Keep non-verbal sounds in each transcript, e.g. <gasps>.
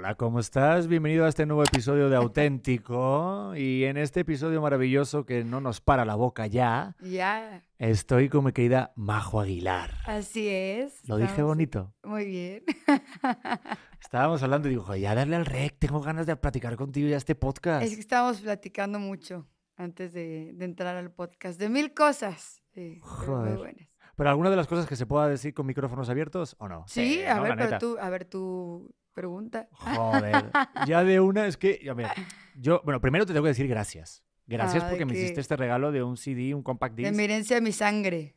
Hola, ¿cómo estás? Bienvenido a este nuevo episodio de Auténtico. Y en este episodio maravilloso que no nos para la boca ya, Ya, estoy con mi querida Majo Aguilar. así es. ¿Lo dije bonito? Muy bien. <laughs> Estábamos hablando y digo, ya darle al rec, tengo ganas de platicar contigo ya este podcast. Es que estábamos platicando mucho antes de, de entrar al podcast de mil cosas. Sí, pero muy Joder. buenas. ¿Pero alguna de las cosas que se pueda decir con micrófonos abiertos o no? Sí, a ¿no? ver, pero tú, a ver tu pregunta. Joder. Ya de una es que, a ver, yo, bueno, primero te tengo que decir gracias. Gracias Ah, ¿de porque me hiciste este regalo de un CD, un compact De disc. mi herencia, mi sangre,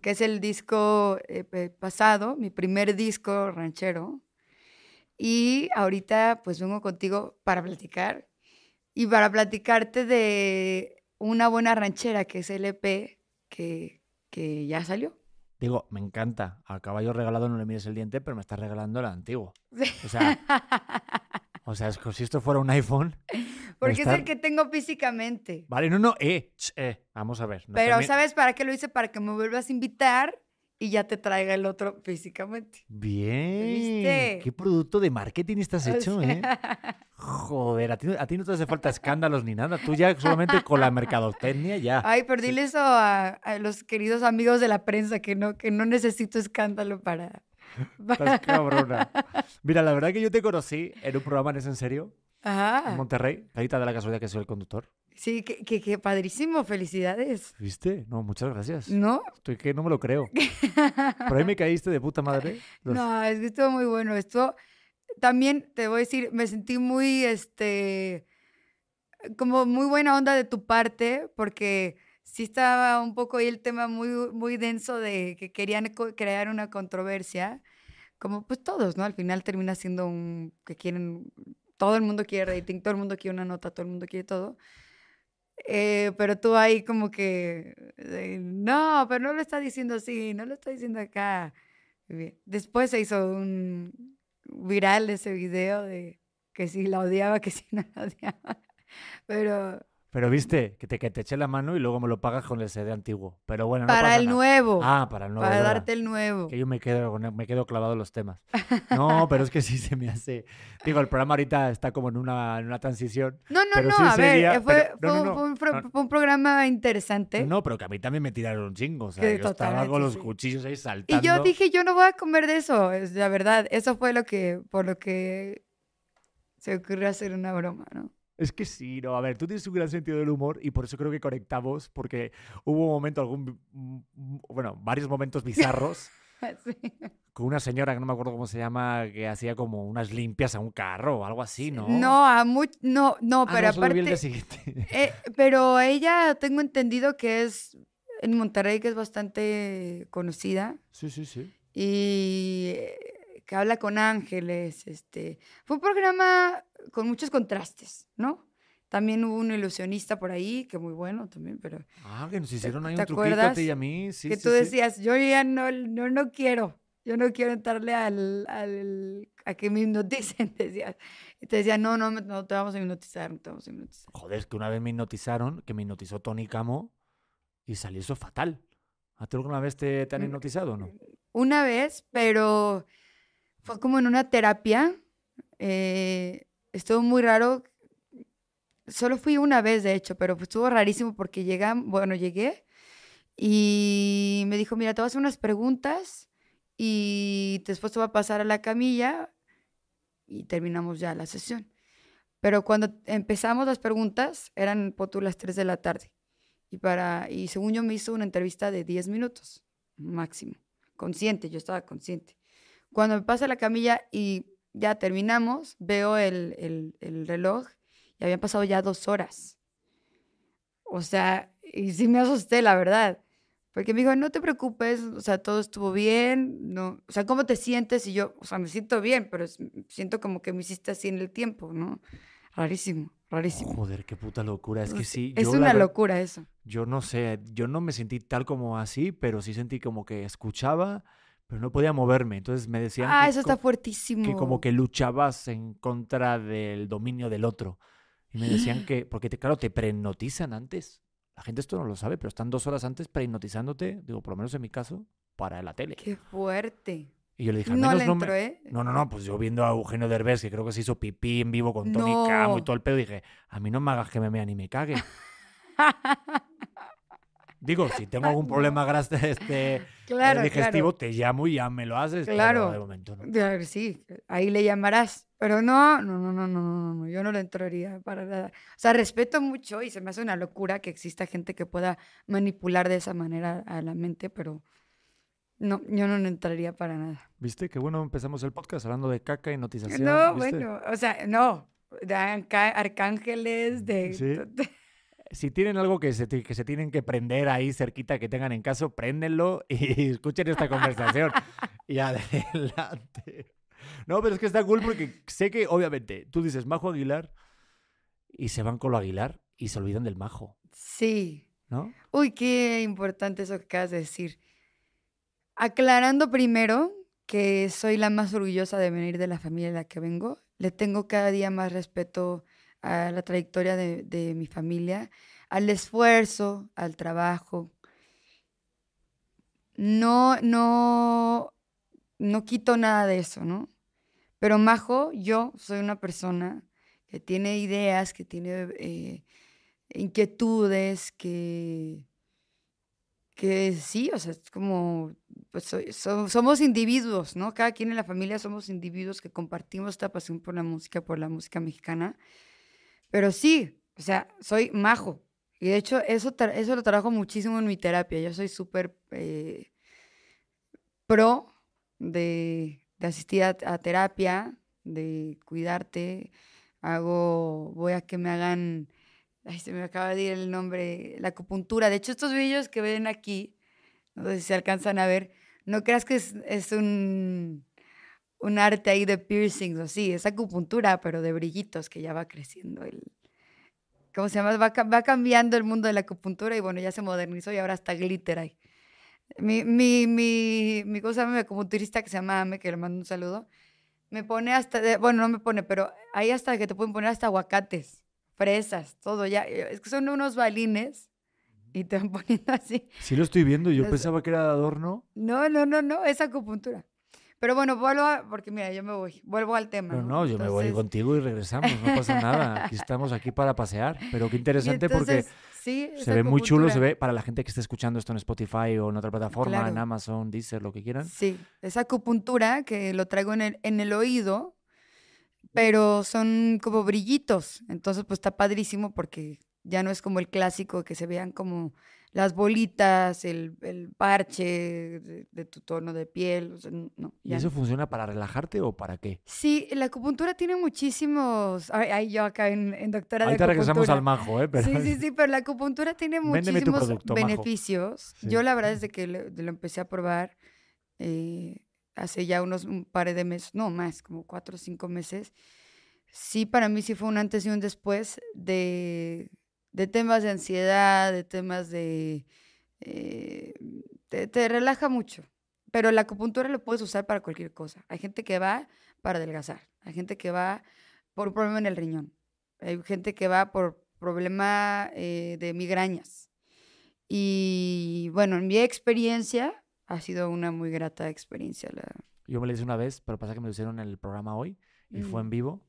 que es el disco eh, pasado, mi primer disco ranchero. Y ahorita pues vengo contigo para platicar y para platicarte de una buena ranchera que es el EP que, que ya salió. Digo, me encanta. Al caballo regalado no le mires el diente, pero me estás regalando el antiguo. O sea, o sea, es como si esto fuera un iPhone. <laughs> Porque es el que tengo físicamente. Vale, no, no, eh, ch, eh. Vamos a ver. no Pero ¿sabes para qué lo hice? Para que me vuelvas a invitar y ya te traiga el otro físicamente. Bien. ¿Viste? ¿Qué producto de marketing estás O hecho, sea, eh? <laughs> Joder, a ti, a ti no te hace falta escándalos ni nada. Tú ya solamente con la mercadotecnia ya. Ay, pero dile eso a, a los queridos amigos de la prensa, que no, que no necesito escándalo para... <laughs> Estás cabrona. Mira, la verdad que yo te conocí en un programa en ese en serio, en Ajá. Monterrey. Ahorita de la casualidad que soy el conductor. Sí, que, que, que padrísimo, felicidades. ¿Viste? No, muchas gracias. ¿No? Estoy que no me lo creo. <laughs> Por ahí me caíste de puta madre. Los- No, es que estuvo muy bueno. Esto también te voy a decir, me sentí muy, este, como muy buena onda de tu parte, porque sí estaba un poco ahí el tema muy, muy denso de que querían crear una controversia, como pues todos, ¿no? Al final termina siendo un, que quieren, todo el mundo quiere rating, todo el mundo quiere una nota, todo el mundo quiere todo. Eh, pero tú ahí como que, no, pero no lo está diciendo así, no lo está diciendo acá. Después se hizo un viral ese video de que si la odiaba, que si no la odiaba. <laughs> Pero Pero viste, que te, que te eché la mano y luego me lo pagas con el CD antiguo. Pero bueno, no para pasa el nada. nuevo, Ah, para el nuevo. para verdad. darte el nuevo. Que yo me quedo, con- me quedo clavado en los temas. <laughs> No, pero es que sí se me hace. Digo, el programa ahorita está como en una, en una transición. No, no, pero no, sí a ver, sería- eh, fue, pero- no, fue no, un- fue un, no, pro- no. fue un programa interesante. No, pero que a mí también me tiraron un chingo. O sea, Que yo estaba con los sí. cuchillos ahí y saltando. yo dije, yo no voy a comer de eso, es la verdad. Eso fue lo que, por lo que se ocurrió hacer una broma, ¿no? Es que sí, no. A ver, tú tienes un gran sentido del humor y por eso creo que conectamos, porque hubo un momento, algún. Bueno, varios momentos bizarros. <laughs> Sí. con una señora que no me acuerdo cómo se llama, que hacía como unas limpias a un carro o algo así, ¿no? No, a much- no, no, Ah, pero no, el aparte, día siguiente. Eh, <laughs> pero ella tengo entendido que es en Monterrey, que es bastante conocida Sí, sí, sí. y que habla con ángeles. Este, fue un programa con muchos contrastes, ¿no? También hubo un ilusionista por ahí, que muy bueno también, pero Ah, que nos hicieron ahí un truquito a ti y a mí. Sí, que sí, tú sí. decías, yo ya no, no, no quiero, yo no quiero entrarle al, al- a que me hipnoticen, <laughs> decías. Y te decía, no, no, no te vamos a hipnotizar, no te vamos a hipnotizar. Joder, es que una vez me hipnotizaron, que me hipnotizó Tony Camo y salió eso fatal. ¿A ti alguna vez te, te han Mm, hipnotizado o no? Una vez, pero fue como en una terapia. eh, estuvo muy raro. Solo fui una vez, de hecho, pero pues estuvo rarísimo porque llegan, bueno, llegué y me dijo, mira, te voy a hacer unas preguntas y después te voy a pasar a la camilla y terminamos ya la sesión. Pero cuando empezamos las preguntas, eran por tú las 3 de la tarde. Y, para, y según yo me hizo una entrevista de 10 minutos máximo consciente, yo estaba consciente. Cuando me pasa la camilla y ya terminamos, veo el, el- el reloj y habían pasado ya dos horas. O sea, y sí me asusté, la verdad. Porque me dijo, no te preocupes, o sea, todo estuvo bien, no, o sea, ¿cómo te sientes? Y yo, o sea, me siento bien, pero siento como que me hiciste así en el tiempo, ¿no? Rarísimo, rarísimo. Joder, qué puta locura. Es que Es- sí. Es yo la una ver- locura eso. Yo no sé, yo no me sentí tal como así, pero sí sentí como que escuchaba, pero no podía moverme. Entonces me decían Ah, que, eso está fuertísimo. que como que luchabas en contra del dominio del otro. Y me decían <gasps> que, porque te, claro, te prehipnotizan antes. La gente esto no lo sabe, pero están dos horas antes prehipnotizándote, digo, por lo menos en mi caso, para la tele. Qué fuerte. Y yo le dije, al No menos le no entro, me... ¿eh? No, no, no, pues yo viendo a Eugenio Derbez, que creo que se hizo pipí en vivo con Tony Camo y No. todo el pedo, dije, a mí no me hagas que me mea ni me cague. <laughs> Digo, si tengo algún problema gras- este, Claro, digestivo, claro. te llamo y ya me lo haces. Claro. Pero de momento no. Sí, ahí le llamarás. Pero no, no, no, no, no, no, no, yo no le entraría para nada. O sea, respeto mucho y se me hace una locura que exista gente que pueda manipular de esa manera a la mente, pero no, yo no le entraría para nada. ¿Viste? Qué bueno empezamos el podcast hablando de caca y notización. No, ¿viste? bueno, o sea, no, de arcángeles, de... Sí. Si tienen algo que se, que se tienen que prender ahí cerquita que tengan en caso, préndenlo <laughs> y escuchen esta conversación. <laughs> y adelante. No, pero es que está cool porque sé que, obviamente, tú dices Majo Aguilar y se van con lo Aguilar y se olvidan del Majo, Sí. ¿no? Uy, qué importante eso que acabas de decir. Aclarando primero que soy la más orgullosa de venir de la familia de la que vengo. Le tengo cada día más respeto a la trayectoria de, de mi familia, al esfuerzo, al trabajo. No, no, no quito nada de eso, ¿no? Pero Majo, yo soy una persona que tiene ideas, que tiene eh, inquietudes, que, que sí, o sea, es como, pues so- somos individuos, ¿no? Cada quien en la familia somos individuos que compartimos esta pasión por la música, por la música mexicana. Pero sí, o sea, soy majo. Y de hecho, eso, eso lo trabajo muchísimo en mi terapia. Yo soy súper eh, pro de, asistir a, a terapia, de cuidarte. Hago, voy a que me hagan, ay, se me acaba de ir el nombre, la acupuntura. De hecho, estos vídeos que ven aquí, no sé si se alcanzan a ver, no creas que es, es un, un arte ahí de piercings o sí, es acupuntura, pero de brillitos que ya va creciendo el... ¿Cómo se llama? Va, va cambiando el mundo de la acupuntura y bueno, ya se modernizó y ahora está glitter ahí. Mi, mi, mi, mi cosa, mi acupunturista que se llama Ame, que le mando un saludo, me pone hasta, bueno, no me pone, pero ahí hasta que te pueden poner hasta aguacates, fresas, todo ya. eh, Es que son unos balines y te van <laughs> poniendo así. Sí lo estoy viendo, yo Es- pensaba que era de adorno, No, no, no, no, es acupuntura. Pero bueno, vuelvo a, porque mira, yo me voy, vuelvo al tema. pero no, yo me voy contigo y regresamos, no pasa nada. Aquí estamos aquí para pasear, pero qué <laughs> interesante porque sí, se ve muy chulo, se ve para la gente que esté escuchando esto en Spotify o en otra plataforma, en. Amazon, Deezer, lo que quieran. Sí, es acupuntura que lo traigo en el, en el oído, pero son como brillitos. Entonces, pues está padrísimo porque ya no es como el clásico que se vean como las bolitas, el, el parche de, de tu tono de piel. o sea, n- no, ¿Y eso no. funciona para relajarte o para qué? Sí, la acupuntura tiene muchísimos. Ay, ay, yo acá en, en doctora de Ahorita regresamos al acupuntura. majo, ¿eh? Pero Sí, sí, <laughs> sí, pero la acupuntura tiene muchísimos producto, beneficios. Sí. Yo la verdad desde que lo, lo empecé a probar eh, hace ya unos un par de meses, no más, como cuatro o cinco meses, sí para mí sí fue un antes y un después de, de temas de ansiedad, de temas de... eh, te, te relaja mucho. Pero la acupuntura lo puedes usar para cualquier cosa. Hay gente que va para adelgazar, hay gente que va por un problema en el riñón, hay gente que va por problema eh, de migrañas. Y bueno, en mi experiencia ha sido una muy grata experiencia. La... yo me lo hice una vez, pero pasa que me lo hicieron en el programa hoy y fue en vivo.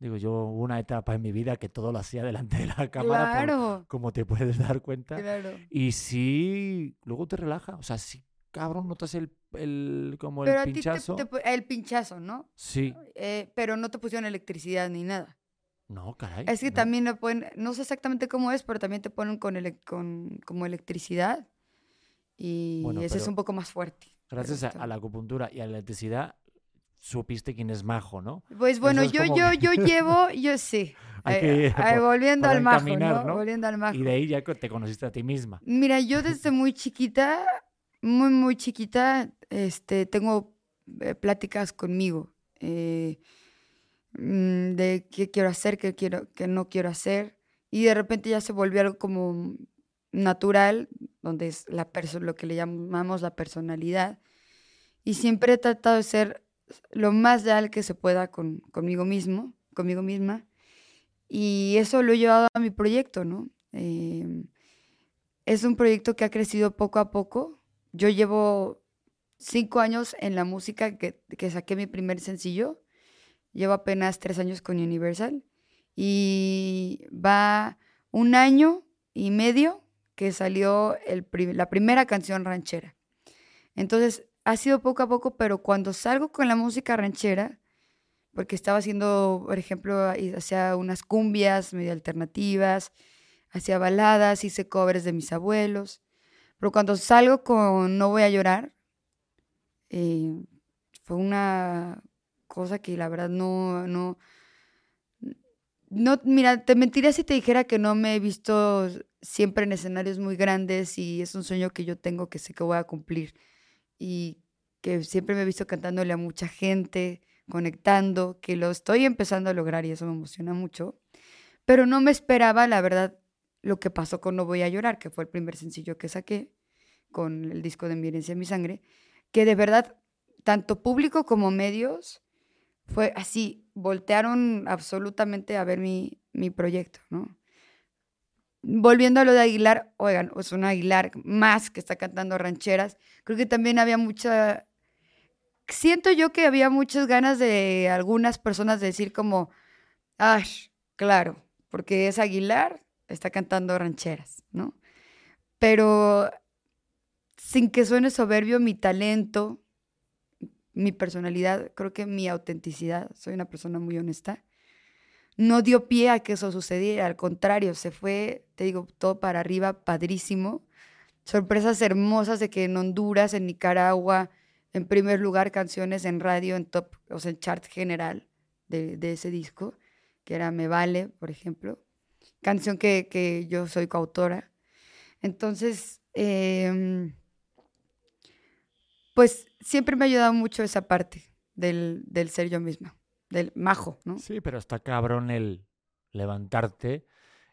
Digo, yo hubo una etapa en mi vida que todo lo hacía delante de la cámara, por- Claro, como te puedes dar cuenta. claro. Y sí, luego te relaja. O sea, sí, cabrón, notas el, el como Pero el te- pinchazo. te el pinchazo, ¿no? Sí. Eh, pero no te pusieron electricidad ni nada. No, caray. Es que no. también lo ponen, no sé exactamente cómo es, pero también te ponen con, ele- con como electricidad. Y Bueno, ese es un poco más fuerte. Gracias a, a la acupuntura y a la electricidad, supiste quién es majo, ¿no? Pues bueno, es yo, como yo, yo <laughs> llevo, yo sí. Ay, ay, por- volviendo al majo, encaminar, ¿no? ¿no? Volviendo al majo. Y de ahí ya te conociste a ti misma. Mira, yo <laughs> desde muy chiquita, muy, muy chiquita, este, tengo eh, pláticas conmigo eh, mm, de qué quiero hacer, qué quiero, qué no quiero hacer. Y de repente ya se volvió algo como natural, donde es la lo que le llamamos la personalidad. Y siempre he tratado de ser lo más leal que se pueda con, conmigo mismo, conmigo misma. Y eso lo he llevado a mi proyecto, ¿no? Em, es un proyecto que ha crecido poco a poco. Yo llevo cinco años en la música que, que saqué mi primer sencillo. Llevo apenas tres años con Universal. Y va un año y medio que salió el la primera canción ranchera. Entonces, ha sido poco a poco, pero cuando salgo con la música ranchera, porque estaba haciendo, por ejemplo, hacía unas cumbias medio alternativas, hacía baladas, hice covers de mis abuelos, pero cuando salgo con No voy a llorar, eh, fue una cosa que la verdad no, no, no, mira, te mentiría si te dijera que no me he visto siempre en escenarios muy grandes y es un sueño que yo tengo que sé que voy a cumplir y que siempre me he visto cantándole a mucha gente, conectando, que lo estoy empezando a lograr y eso me emociona mucho. Pero no me esperaba, la verdad, lo que pasó con No Voy a Llorar, que fue el primer sencillo que saqué con el disco de Mi herencia, mi sangre, que de verdad, tanto público como medios, fue así, voltearon absolutamente a ver mi, mi proyecto, ¿no? Volviendo a lo de Aguilar, oigan, es un Aguilar más que está cantando rancheras. Creo que también había mucha. Siento yo que había muchas ganas de algunas personas de decir como, ah, claro, porque es Aguilar, está cantando rancheras, ¿no? Pero sin que suene soberbio, mi talento, mi personalidad, creo que mi autenticidad, soy una persona muy honesta no dio pie a que eso sucediera, al contrario, se fue, te digo, todo para arriba, padrísimo. Sorpresas hermosas de que en Honduras, en Nicaragua, en primer lugar, canciones en radio, en top, o sea, en chart general de, ese disco, que era Me Vale, por ejemplo. Canción que, yo soy coautora. Entonces, em, pues siempre me ha ayudado mucho esa parte del, del ser yo misma del majo, ¿no? Sí, pero está cabrón el levantarte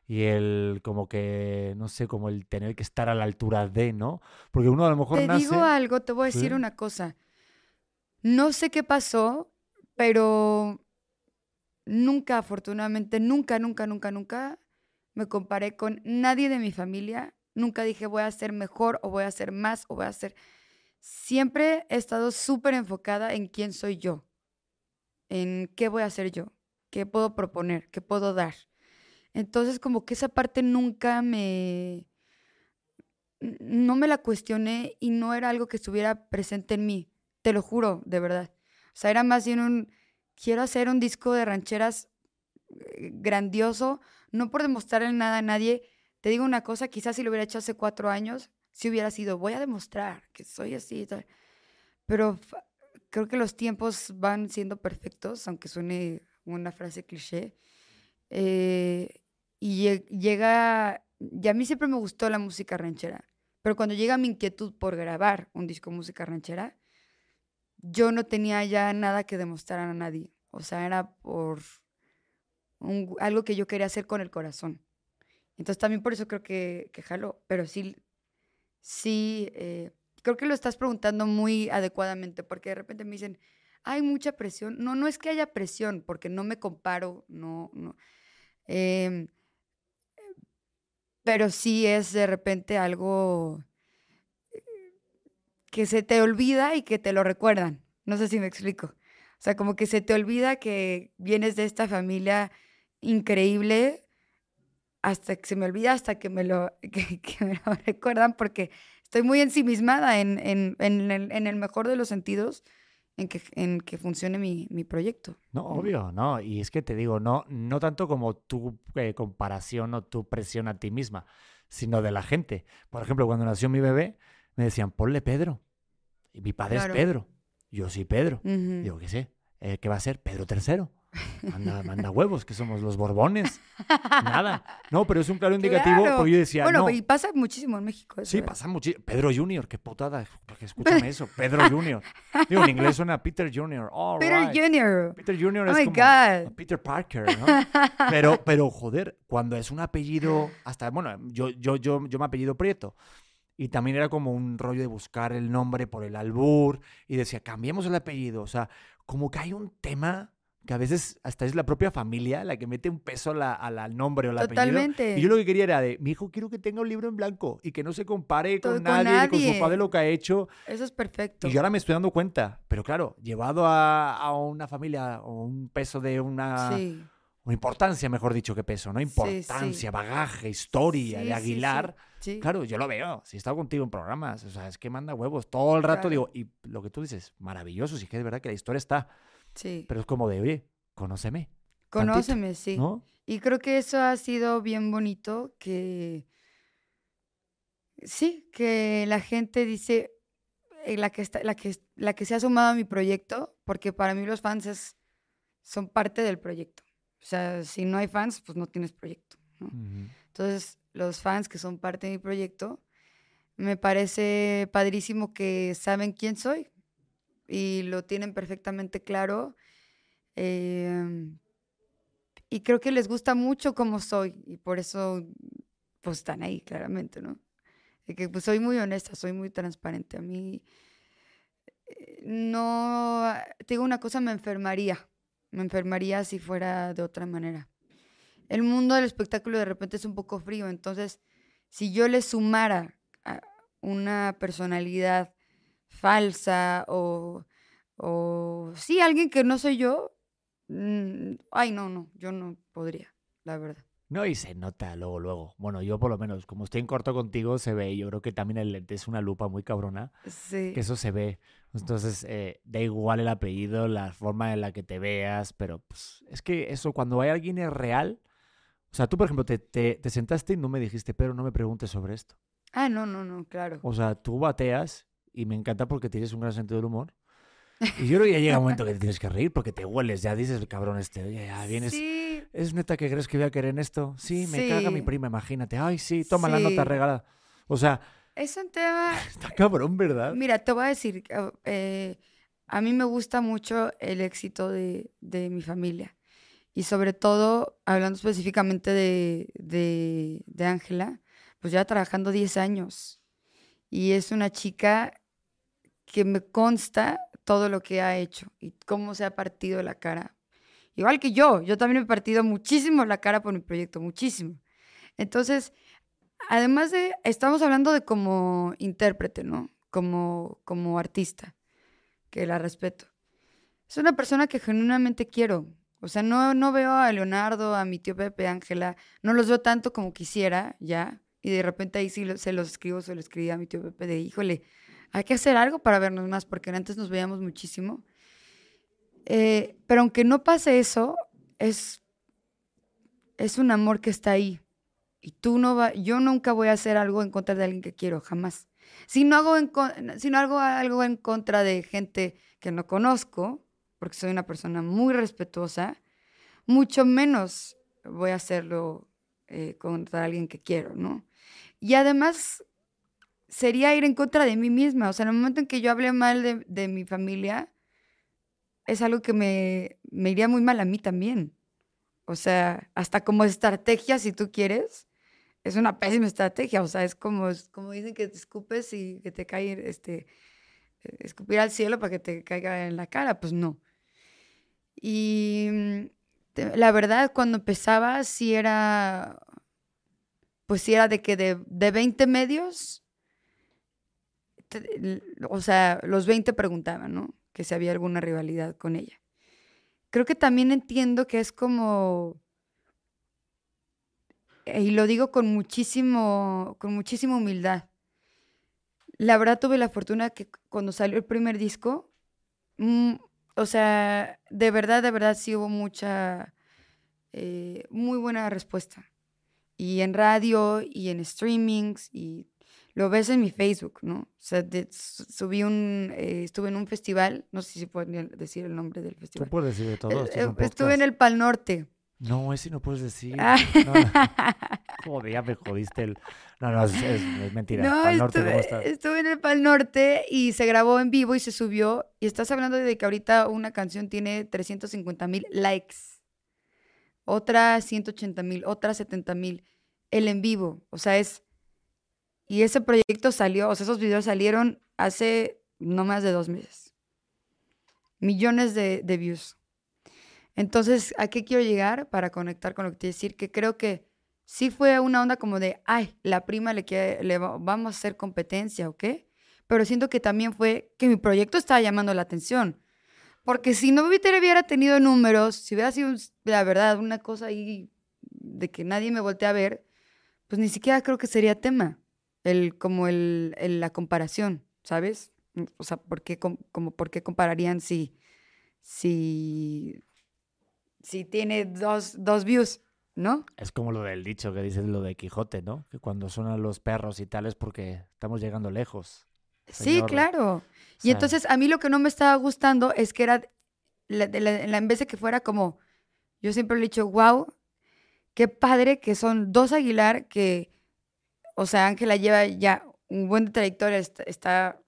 y el como que, no sé, como el tener que estar a la altura de, ¿no? Porque uno a lo mejor te digo algo, te voy a decir una cosa. No sé qué pasó, pero nunca, afortunadamente, nunca, nunca, nunca, nunca me comparé con nadie de mi familia. Nunca dije voy a ser mejor o voy a ser más o voy a ser... Siempre he estado súper enfocada en quién soy yo en qué voy a hacer yo, qué puedo proponer, qué puedo dar. Entonces, como que esa parte nunca me, no me la cuestioné y no era algo que estuviera presente en mí, te lo juro, de verdad. O sea, era más bien un, quiero hacer un disco de rancheras eh, grandioso, no por demostrarle nada a nadie. Te digo una cosa, quizás si lo hubiera hecho hace cuatro años, si hubiera sido, voy a demostrar que soy así y tal. Pero creo que los tiempos van siendo perfectos, aunque suene una frase cliché. Eh, y llega, y a mí siempre me gustó la música ranchera, pero cuando llega mi inquietud por grabar un disco música ranchera, yo no tenía ya nada que demostrar a nadie. O sea, era por algo que yo quería hacer con el corazón. Entonces también por eso creo que, que jaló, pero sí, sí, eh, creo que lo estás preguntando muy adecuadamente, porque de repente me dicen, hay mucha presión. No, no es que haya presión, porque no me comparo, no, no. Em, pero sí es de repente algo eh, que se te olvida y que te lo recuerdan. No sé si me explico. O sea, como que se te olvida que vienes de esta familia increíble hasta que se me olvida, hasta que me lo, <laughs> que me lo recuerdan, porque estoy muy ensimismada en, en, en, el, en el mejor de los sentidos en que, en que funcione mi, mi, proyecto. No, obvio, no. Y es que te digo, no, no tanto como tu eh, comparación o tu presión a ti misma, sino de la gente. Por ejemplo, cuando nació mi bebé, me decían, ponle Pedro. Y mi padre es Pedro. Yo soy Pedro. Digo, ¿qué sé? Eh, ¿Qué va a ser? Pedro III. Manda, manda huevos, que somos los Borbones. Nada. No, pero es un claro indicativo porque yo decía. Bueno, no. y pasa muchísimo en México. sí, pasa muchísimo. Pedro Junior, qué putada. Porque escúchame eso. Pedro Junior. Digo, en inglés suena Peter Junior. Peter Junior. Peter Junior oh es como Peter Parker, ¿no? Pero, pero, joder, cuando es un apellido, hasta, bueno, yo, yo, yo, yo me apellido Prieto. Y también era como un rollo de buscar el nombre por el albur. Y decía, cambiemos el apellido. O sea, como que hay un tema que a veces hasta es la propia familia la que mete un peso la- a la- al nombre o al apellido. Totalmente. Y yo lo que quería era de, mi hijo quiero que tenga un libro en blanco y que no se compare con, con nadie, con su padre lo que ha hecho. Eso es perfecto. Y yo ahora me estoy dando cuenta, pero claro, llevado a, a una familia o un peso de una, Sí. o importancia, mejor dicho, que peso, ¿no? sí. Importancia, bagaje, historia de Aguilar. sí. Claro, yo lo veo. Si he estado contigo en programas, o sea, es que manda huevos todo el rato. Claro. Digo, y lo que tú dices, maravilloso, sí que es verdad que la historia está, Sí. pero es como de, oye, conóceme, Conóceme, sí. ¿no? Y creo que eso ha sido bien bonito, que sí, que la gente dice, eh, la que, está, la, que, la que se ha sumado a mi proyecto, porque para mí los fans es- son parte del proyecto. O sea, si no hay fans, pues no tienes proyecto. Entonces, los fans que son parte de mi proyecto, me parece padrísimo que saben quién soy y lo tienen perfectamente claro. em, y creo que les gusta mucho cómo soy y por eso pues están ahí claramente, ¿no? De que pues soy muy honesta, soy muy transparente. A mí eh, no, te digo una cosa, me enfermaría, me enfermaría si fuera de otra manera. El mundo del espectáculo de repente es un poco frío, entonces si yo le sumara a una personalidad falsa o, o sí, alguien que no soy yo, mm, ay, no, no, yo no podría, la verdad. No, y se nota luego, luego. Bueno, yo por lo menos, como estoy en corto contigo, se ve. Yo creo que también el lente es una lupa muy cabrona, Sí. que eso se ve. Entonces, eh, da igual el apellido, la forma en la que te veas, pero pues, es que eso, cuando hay alguien es real. O sea, tú, por ejemplo, te, te, te sentaste y no me dijiste, pero no me preguntes sobre esto. Ah, no, no, no, claro. O sea, tú bateas y me encanta porque tienes un gran sentido del humor. Y yo <laughs> creo que ya llega un momento que te tienes que reír porque te hueles, ya dices, el cabrón este, oye, ya vienes. Sí, ¿Es neta que crees que voy a querer en esto? Sí, me caga mi Sí. prima, imagínate. Ay, sí, toma la nota Sí. regalada. O sea, es un tema... <laughs> está cabrón, ¿verdad? Mira, te voy a decir, ah, eh, a mí me gusta mucho el éxito de, de mi familia. Y sobre todo, hablando específicamente de de- de Ángela, pues ya trabajando 10 años. Y es una chica que me consta todo lo que ha hecho y cómo se ha partido la cara. Igual que yo, yo también he partido muchísimo la cara por mi proyecto, muchísimo. Entonces, además de, estamos hablando de como intérprete, ¿no? Como, como artista, que la respeto. Es una persona que genuinamente quiero. O sea, no, no veo a Leonardo, a mi tío Pepe, Ángela, no los veo tanto como quisiera, ya. Y de repente ahí sí lo- se los escribo, se lo escribí a mi tío Pepe de, híjole, hay que hacer algo para vernos más, porque antes nos veíamos muchísimo. Eh, pero aunque no pase eso, es, es un amor que está ahí. Y tú no va, yo nunca voy a hacer algo en contra de alguien que quiero, jamás. Si no hago, en, si no hago algo en contra de gente que no conozco, porque soy una persona muy respetuosa, mucho menos voy a hacerlo eh, contra alguien que quiero, ¿no? Y además sería ir en contra de mí misma. O sea, en el momento en que yo hable mal de, mi familia, es algo que me, me iría muy mal a mí también. O sea, hasta como estrategia, si tú quieres, es una pésima estrategia. O sea, es como, es como dicen que te escupes y que te cae, este, eh, escupir al cielo para que te caiga en la cara. Pues no. Y mm, la verdad, cuando empezaba, sí era, pues sí era de que de, de 20 medios, o sea, los 20 preguntaban, ¿no? Que si había alguna rivalidad con ella. Creo que también entiendo que es como, y lo digo con muchísimo, con muchísima humildad. La verdad tuve la fortuna que cuando salió el primer disco, mm, o sea, de verdad, de verdad sí hubo mucha, eh, muy buena respuesta. Y en radio y en streamings y lo ves en mi Facebook, ¿no? O sea, de- su- subí un, eh, estuve en un festival, no sé si puedo decir el nombre del Tú festival. puedes decir de todo. Eh, eh, Estuve en el Pal Norte. No, ese no puedes decir. Ah. No, no. <laughs> Joder, ya me jodiste el... No, no, es, es- es mentira. No, Al norte, ¿cómo estuve, estás? estuve en el Pal Norte y se grabó en vivo y se subió. Y estás hablando de que ahorita una canción tiene 350 mil likes, otra 180 mil, otra 70 mil. El en vivo, o sea, es... Y ese proyecto salió, o sea, esos videos salieron hace no más de dos meses. Millones de, de views. Entonces, ¿a qué quiero llegar para conectar con lo que te decir? Que creo que sí fue una onda como de, ay, la prima le, quiere, le va- vamos a hacer competencia, ¿ok? Pero siento que también fue que mi proyecto estaba llamando la atención. Porque si no hubiera tenido números, si hubiera sido, la verdad, una cosa ahí de que nadie me voltea a ver, pues ni siquiera creo que sería tema. El, como el, el- la comparación, ¿sabes? Mm, O sea, ¿por qué, com- como, ¿por qué compararían si, si, si tiene dos, dos views, ¿no? Es como lo del dicho que dices lo de Quijote, ¿no? Que cuando suenan los perros y tal es porque estamos llegando lejos. Sí, claro. O Y sea, entonces a mí lo que no me estaba gustando es que era, la, de la- la- en vez de que fuera como, yo siempre le he dicho, wow, qué padre que son dos Aguilar que, o sea, Ángela lleva ya un buen trayectoria, está, está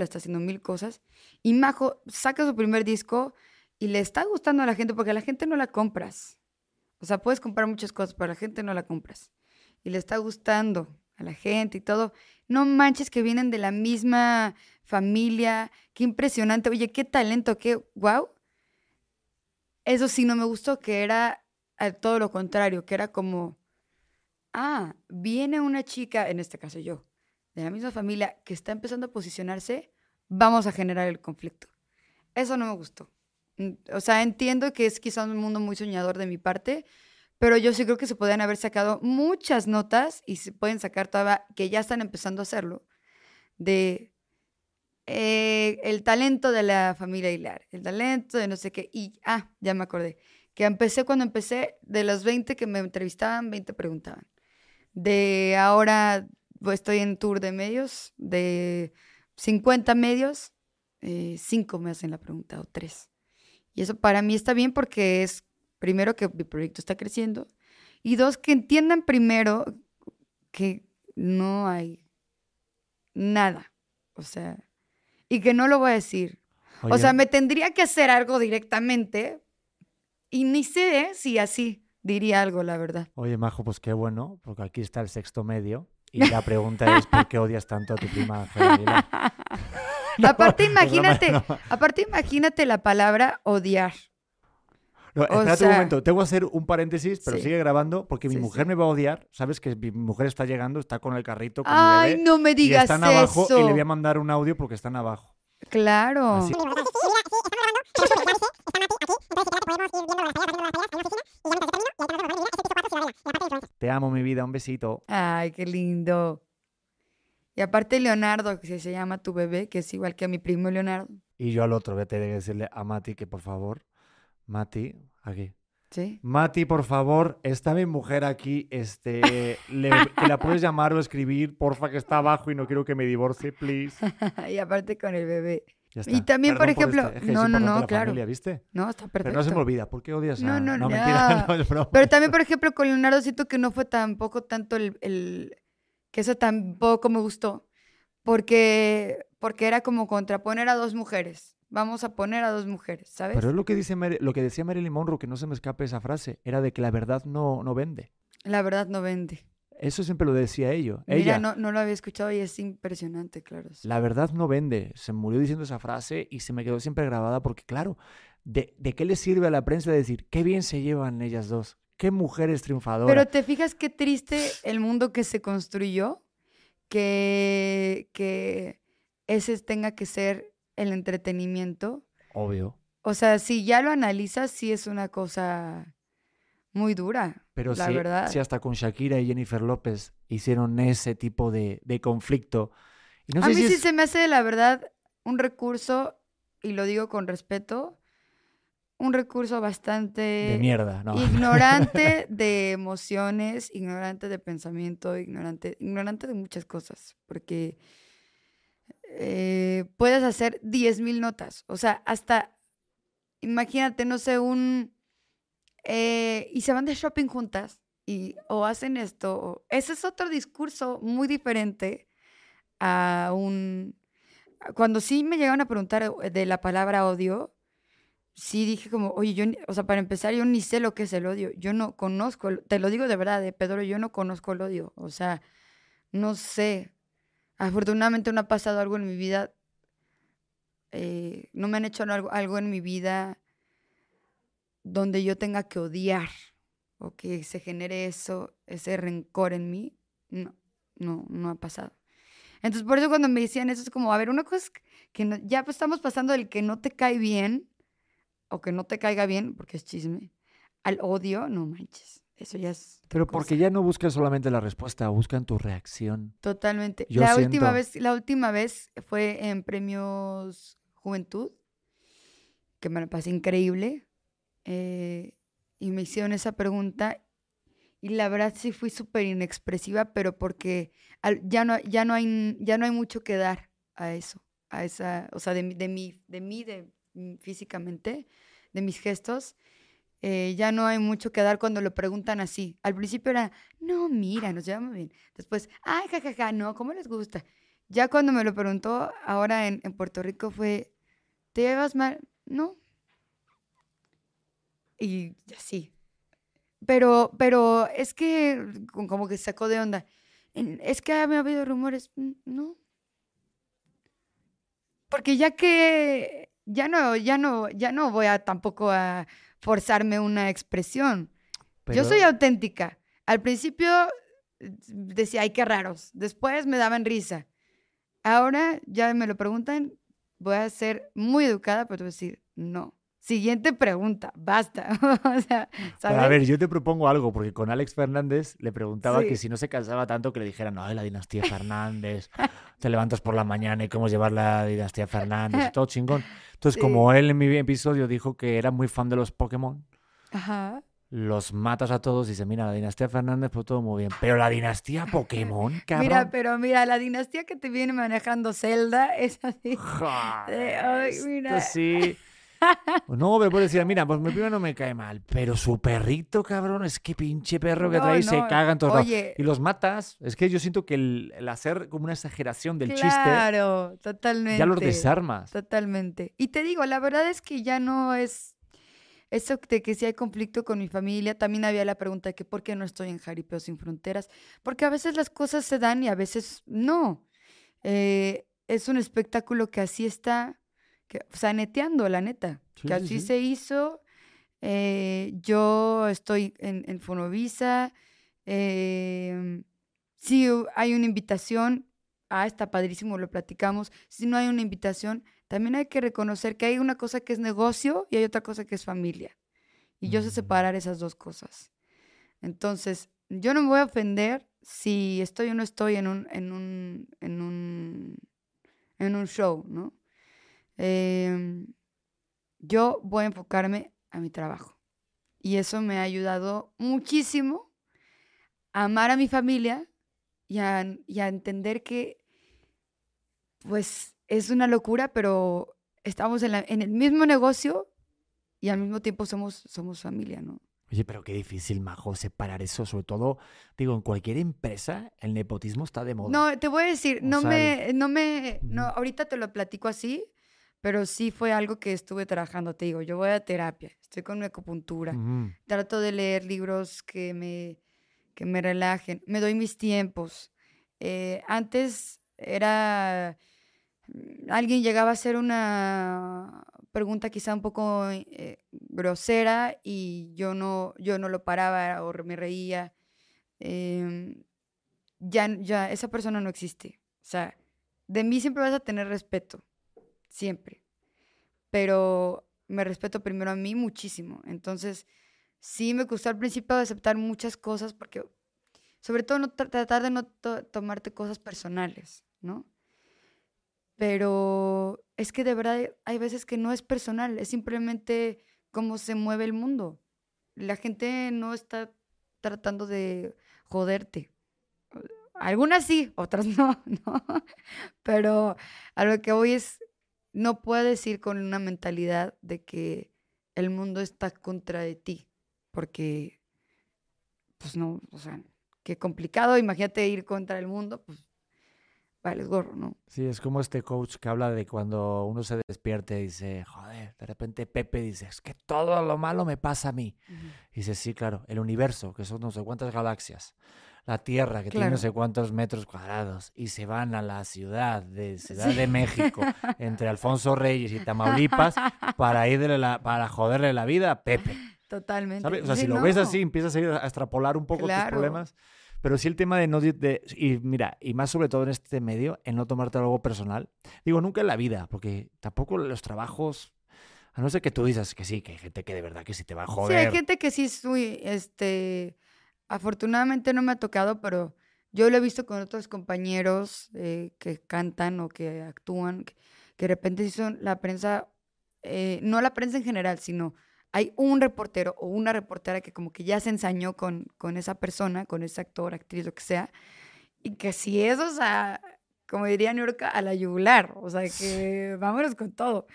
está haciendo mil cosas. Y Majo saca su primer disco y le está gustando a la gente porque a la gente no la compras. O sea, puedes comprar muchas cosas, pero a la gente no la compras. Y le está gustando a la gente y todo. No manches que vienen de la misma familia. Qué impresionante. Oye, qué talento, qué wow. Eso sí no me gustó, que era a todo lo contrario, que era como, ah, viene una chica, en este caso yo, de la misma familia, que está empezando a posicionarse, vamos a generar el conflicto. Eso no me gustó. O sea, entiendo que es quizás un mundo muy soñador de mi parte, pero yo sí creo que se podrían haber sacado muchas notas y se pueden sacar todavía, que ya están empezando a hacerlo, de eh, el talento de la familia Hilar, el talento de no sé qué. Y, ah, ya me acordé, que empecé cuando empecé, de los 20 que me entrevistaban, 20 preguntaban. De ahora pues, estoy en tour de medios, de 50 medios, 5 me hacen la pregunta o 3. Y eso para mí está bien porque es, primero, que mi proyecto está creciendo y dos, que entiendan primero que no hay nada. O sea, y que no lo voy a decir. o sea, me tendría que hacer algo directamente y ni sé si así diría algo, la verdad. Oye, Majo, pues qué bueno, porque aquí está el sexto medio. Y la pregunta es, ¿por qué odias tanto a tu prima Ángela Aguilar? <laughs> aparte, <laughs> imagínate, broma. aparte, imagínate la palabra odiar. No, O espérate sea- un momento, tengo que hacer un paréntesis, pero Sí. sigue grabando porque mi Sí, mujer sí. me va a odiar. Sabes que mi mujer está llegando, está con el carrito con Ay, mi bebé no me y digas están abajo eso. y le voy a mandar un audio porque están abajo. Claro. Así- Te amo, mi vida, un besito. Ay, qué lindo. Y aparte Leonardo, que se llama tu bebé, que es igual que a mi primo Leonardo. Y yo al otro voy a tener que decirle a Mati que por favor, Mati, aquí. ¿Sí? Mati, por favor, está mi mujer aquí, este, <laughs> le, que la puedes llamar o escribir, porfa, que está abajo y no quiero que me divorcie, please. <laughs> y aparte con el bebé. Ya Y está. también, por Perdón ejemplo, este, es que es no, no, no, la claro. familia, ¿viste? No, está perfecto. Pero no se me olvida, ¿por qué odias a...? No, no, no, no. mentira, <laughs> no. Pero también, por ejemplo, con Leonardo siento que no fue tampoco tanto el, el- que eso tampoco me gustó, porque, porque era como contraponer a dos mujeres. Vamos a poner a dos mujeres, ¿sabes? Pero es lo que, dice Mary- lo que decía Marilyn Monroe, que no se me escape esa frase, era de que la verdad no, no vende. La verdad no vende. Eso siempre lo decía ello. Mira, Ella, no, no lo había escuchado y es impresionante, claro. la verdad no vende. Se murió diciendo esa frase y se me quedó siempre grabada porque, claro, ¿de, de qué le sirve a la prensa decir qué bien se llevan ellas dos? ¿Qué mujeres triunfadoras? Pero te fijas qué triste el mundo que se construyó, que, que ese tenga que ser el entretenimiento. Obvio. O sea, si ya lo analizas, sí es una cosa muy dura, Pero la si, verdad. si hasta con Shakira y Jennifer López hicieron ese tipo de, de conflicto. Y no a sé mí si sí es- se me hace, la verdad, un recurso, y lo digo con respeto, un recurso bastante de mierda, ¿no? ignorante <laughs> de emociones, ignorante de pensamiento, ignorante, ignorante de muchas cosas, porque eh, puedes hacer 10.000 notas, o sea, hasta, imagínate, no sé, un, eh, y se van de shopping juntas, y, o hacen esto, ese es otro discurso muy diferente a un, cuando sí me llegaron a preguntar eh, de la palabra odio, sí dije como, oye, yo, o sea, para empezar, yo ni sé lo que es el odio. Yo no conozco, te lo digo de verdad, de Pedro, yo no conozco el odio. O sea, no sé. Afortunadamente no ha pasado algo en mi vida. eh, no me han hecho algo en mi vida donde yo tenga que odiar o que se genere eso, ese rencor en mí, no, no, no ha pasado. Entonces, por eso cuando me decían eso, es como, a ver, una cosa es que ya pues, estamos pasando del que no te cae bien o que no te caiga bien, porque es chisme, al odio, no manches. Eso ya es. Pero porque ya no buscan solamente la respuesta, buscan tu reacción. Totalmente. la última vez, la última vez fue en premios Juventud, que me la pasé increíble. Eh, y me hicieron esa pregunta y la verdad sí fui súper inexpresiva, pero porque ya, no, ya, no hay, ya no hay mucho que dar a eso, a esa, o sea, de, de mí, de mí, de, físicamente, de mis gestos. Eh, ya no hay mucho que dar cuando lo preguntan así. Al principio era, no, mira, nos llevamos bien. Después, ay, jajaja, no, ¿cómo les gusta? Ya cuando me lo preguntó ahora en, en Puerto Rico fue, ¿te llevas mal? No. Y así, pero, pero es que como que sacó de onda. Es que ha habido rumores. Mm, no. Porque ya que ya no, ya no, ya no voy a tampoco a forzarme una expresión. Yo soy auténtica. Al principio decía, ay, qué raros. Después me daban risa. Ahora ya me lo preguntan, voy a ser muy educada, pero voy a decir, no. Siguiente pregunta, basta. <laughs> o sea, a ver, yo te propongo algo, porque con Alex Fernández le preguntaba que si no se cansaba tanto que le dijeran, no, la dinastía Fernández, te levantas por la mañana y cómo llevar la dinastía Fernández, todo chingón. Entonces, como él en mi episodio dijo que era muy fan de los Pokémon, los matas a todos y dice, mira, la dinastía Fernández, pues todo muy bien. Pero la dinastía Pokémon, <laughs> cabrón. Mira, pero mira, la dinastía que te viene manejando Zelda es así. ay, mira. sí. Pues no, me puede decir, mira, pues mi primo no me cae mal, pero su perrito, cabrón, es que pinche perro que trae y se cagan todos Y los matas. Es que yo siento que el, hacer como una exageración del chiste. Claro, totalmente. Ya los desarmas. Totalmente. Y te digo, la verdad es que ya no es. Eso de que si hay conflicto con mi familia, también había la pregunta de que por qué no estoy en Jaripeo sin Fronteras, porque a veces las cosas se dan y a veces no. Eh, es un espectáculo que así está saneteando, la neta, que así se hizo. Eh, yo estoy en, en Fonovisa. Eh, si hay una invitación, ah, está padrísimo, lo platicamos. Si no hay una invitación, también hay que reconocer que hay una cosa que es negocio y hay otra cosa que es familia. Y yo sé mm. separar esas dos cosas. Entonces, yo no me voy a ofender si estoy o no estoy en un, en un, en un, en un show, ¿no? Em, yo voy a enfocarme a mi trabajo. Y eso me ha ayudado muchísimo a amar a mi familia y a, entender que, pues, es una locura, pero estamos en, en, el mismo negocio y al mismo tiempo somos, somos familia, ¿no? Oye, pero qué difícil, Majo, separar eso. Sobre todo, digo, en cualquier empresa el nepotismo está de moda. No, te voy a decir, no me, no me, no, ahorita te lo platico así, pero sí fue algo que estuve trabajando, te digo, yo voy a terapia, estoy con acupuntura, trato de leer libros que me, que me relajen, me doy mis tiempos. Eh, antes era, mm, alguien llegaba a hacer una pregunta quizá un poco eh, grosera y yo no, yo no lo paraba o me reía. Em, ya, ya, esa persona no existe. O sea, de mí siempre vas a tener respeto siempre. Pero me respeto primero a mí muchísimo. Entonces, sí me costó al principio aceptar muchas cosas porque, sobre todo, no tratar de no tomarte cosas personales, ¿no? Pero es que de verdad hay veces que no es personal, es simplemente cómo se mueve el mundo. La gente no está tratando de joderte. Algunas sí, otras <laughs> no, ¿no? Pero a lo que voy es, no puedes ir con una mentalidad de que el mundo está contra de ti, porque, pues no, o sea, qué complicado, imagínate ir contra el mundo, pues vale, gorro, ¿no? Sí, es como este coach que habla de cuando uno se despierte y dice, joder, de repente Pepe dice, es que todo lo malo me pasa a mí. Y dice, sí, claro, el universo, que son no sé cuántas galaxias la Tierra, que tiene no sé cuántos metros cuadrados, y se van a la ciudad de Ciudad de México, entre Alfonso Reyes y Tamaulipas, para, irle la, para joderle la vida a Pepe. Totalmente. ¿sabes? O sea, Sí, si lo ves no. así, empiezas a, ir a extrapolar un poco Claro. tus problemas. Pero sí el tema de no... De, y mira, y más sobre todo en este medio, en no tomarte algo personal. Digo, nunca en la vida, porque tampoco los trabajos... A no ser que tú digas que sí, que hay gente que de verdad que sí te va a Sí, joder. hay gente que sí es muy, este, afortunadamente no me ha tocado, pero yo lo he visto con otros compañeros eh, que cantan o que actúan, que, que de repente sí son la prensa, eh, no la prensa en general, sino hay un reportero o una reportera que como que ya se ensañó con, con esa persona, con ese actor, actriz, lo que sea, y que si es, o sea, como diría Niurka, a la yugular, o sea, que vámonos con todo.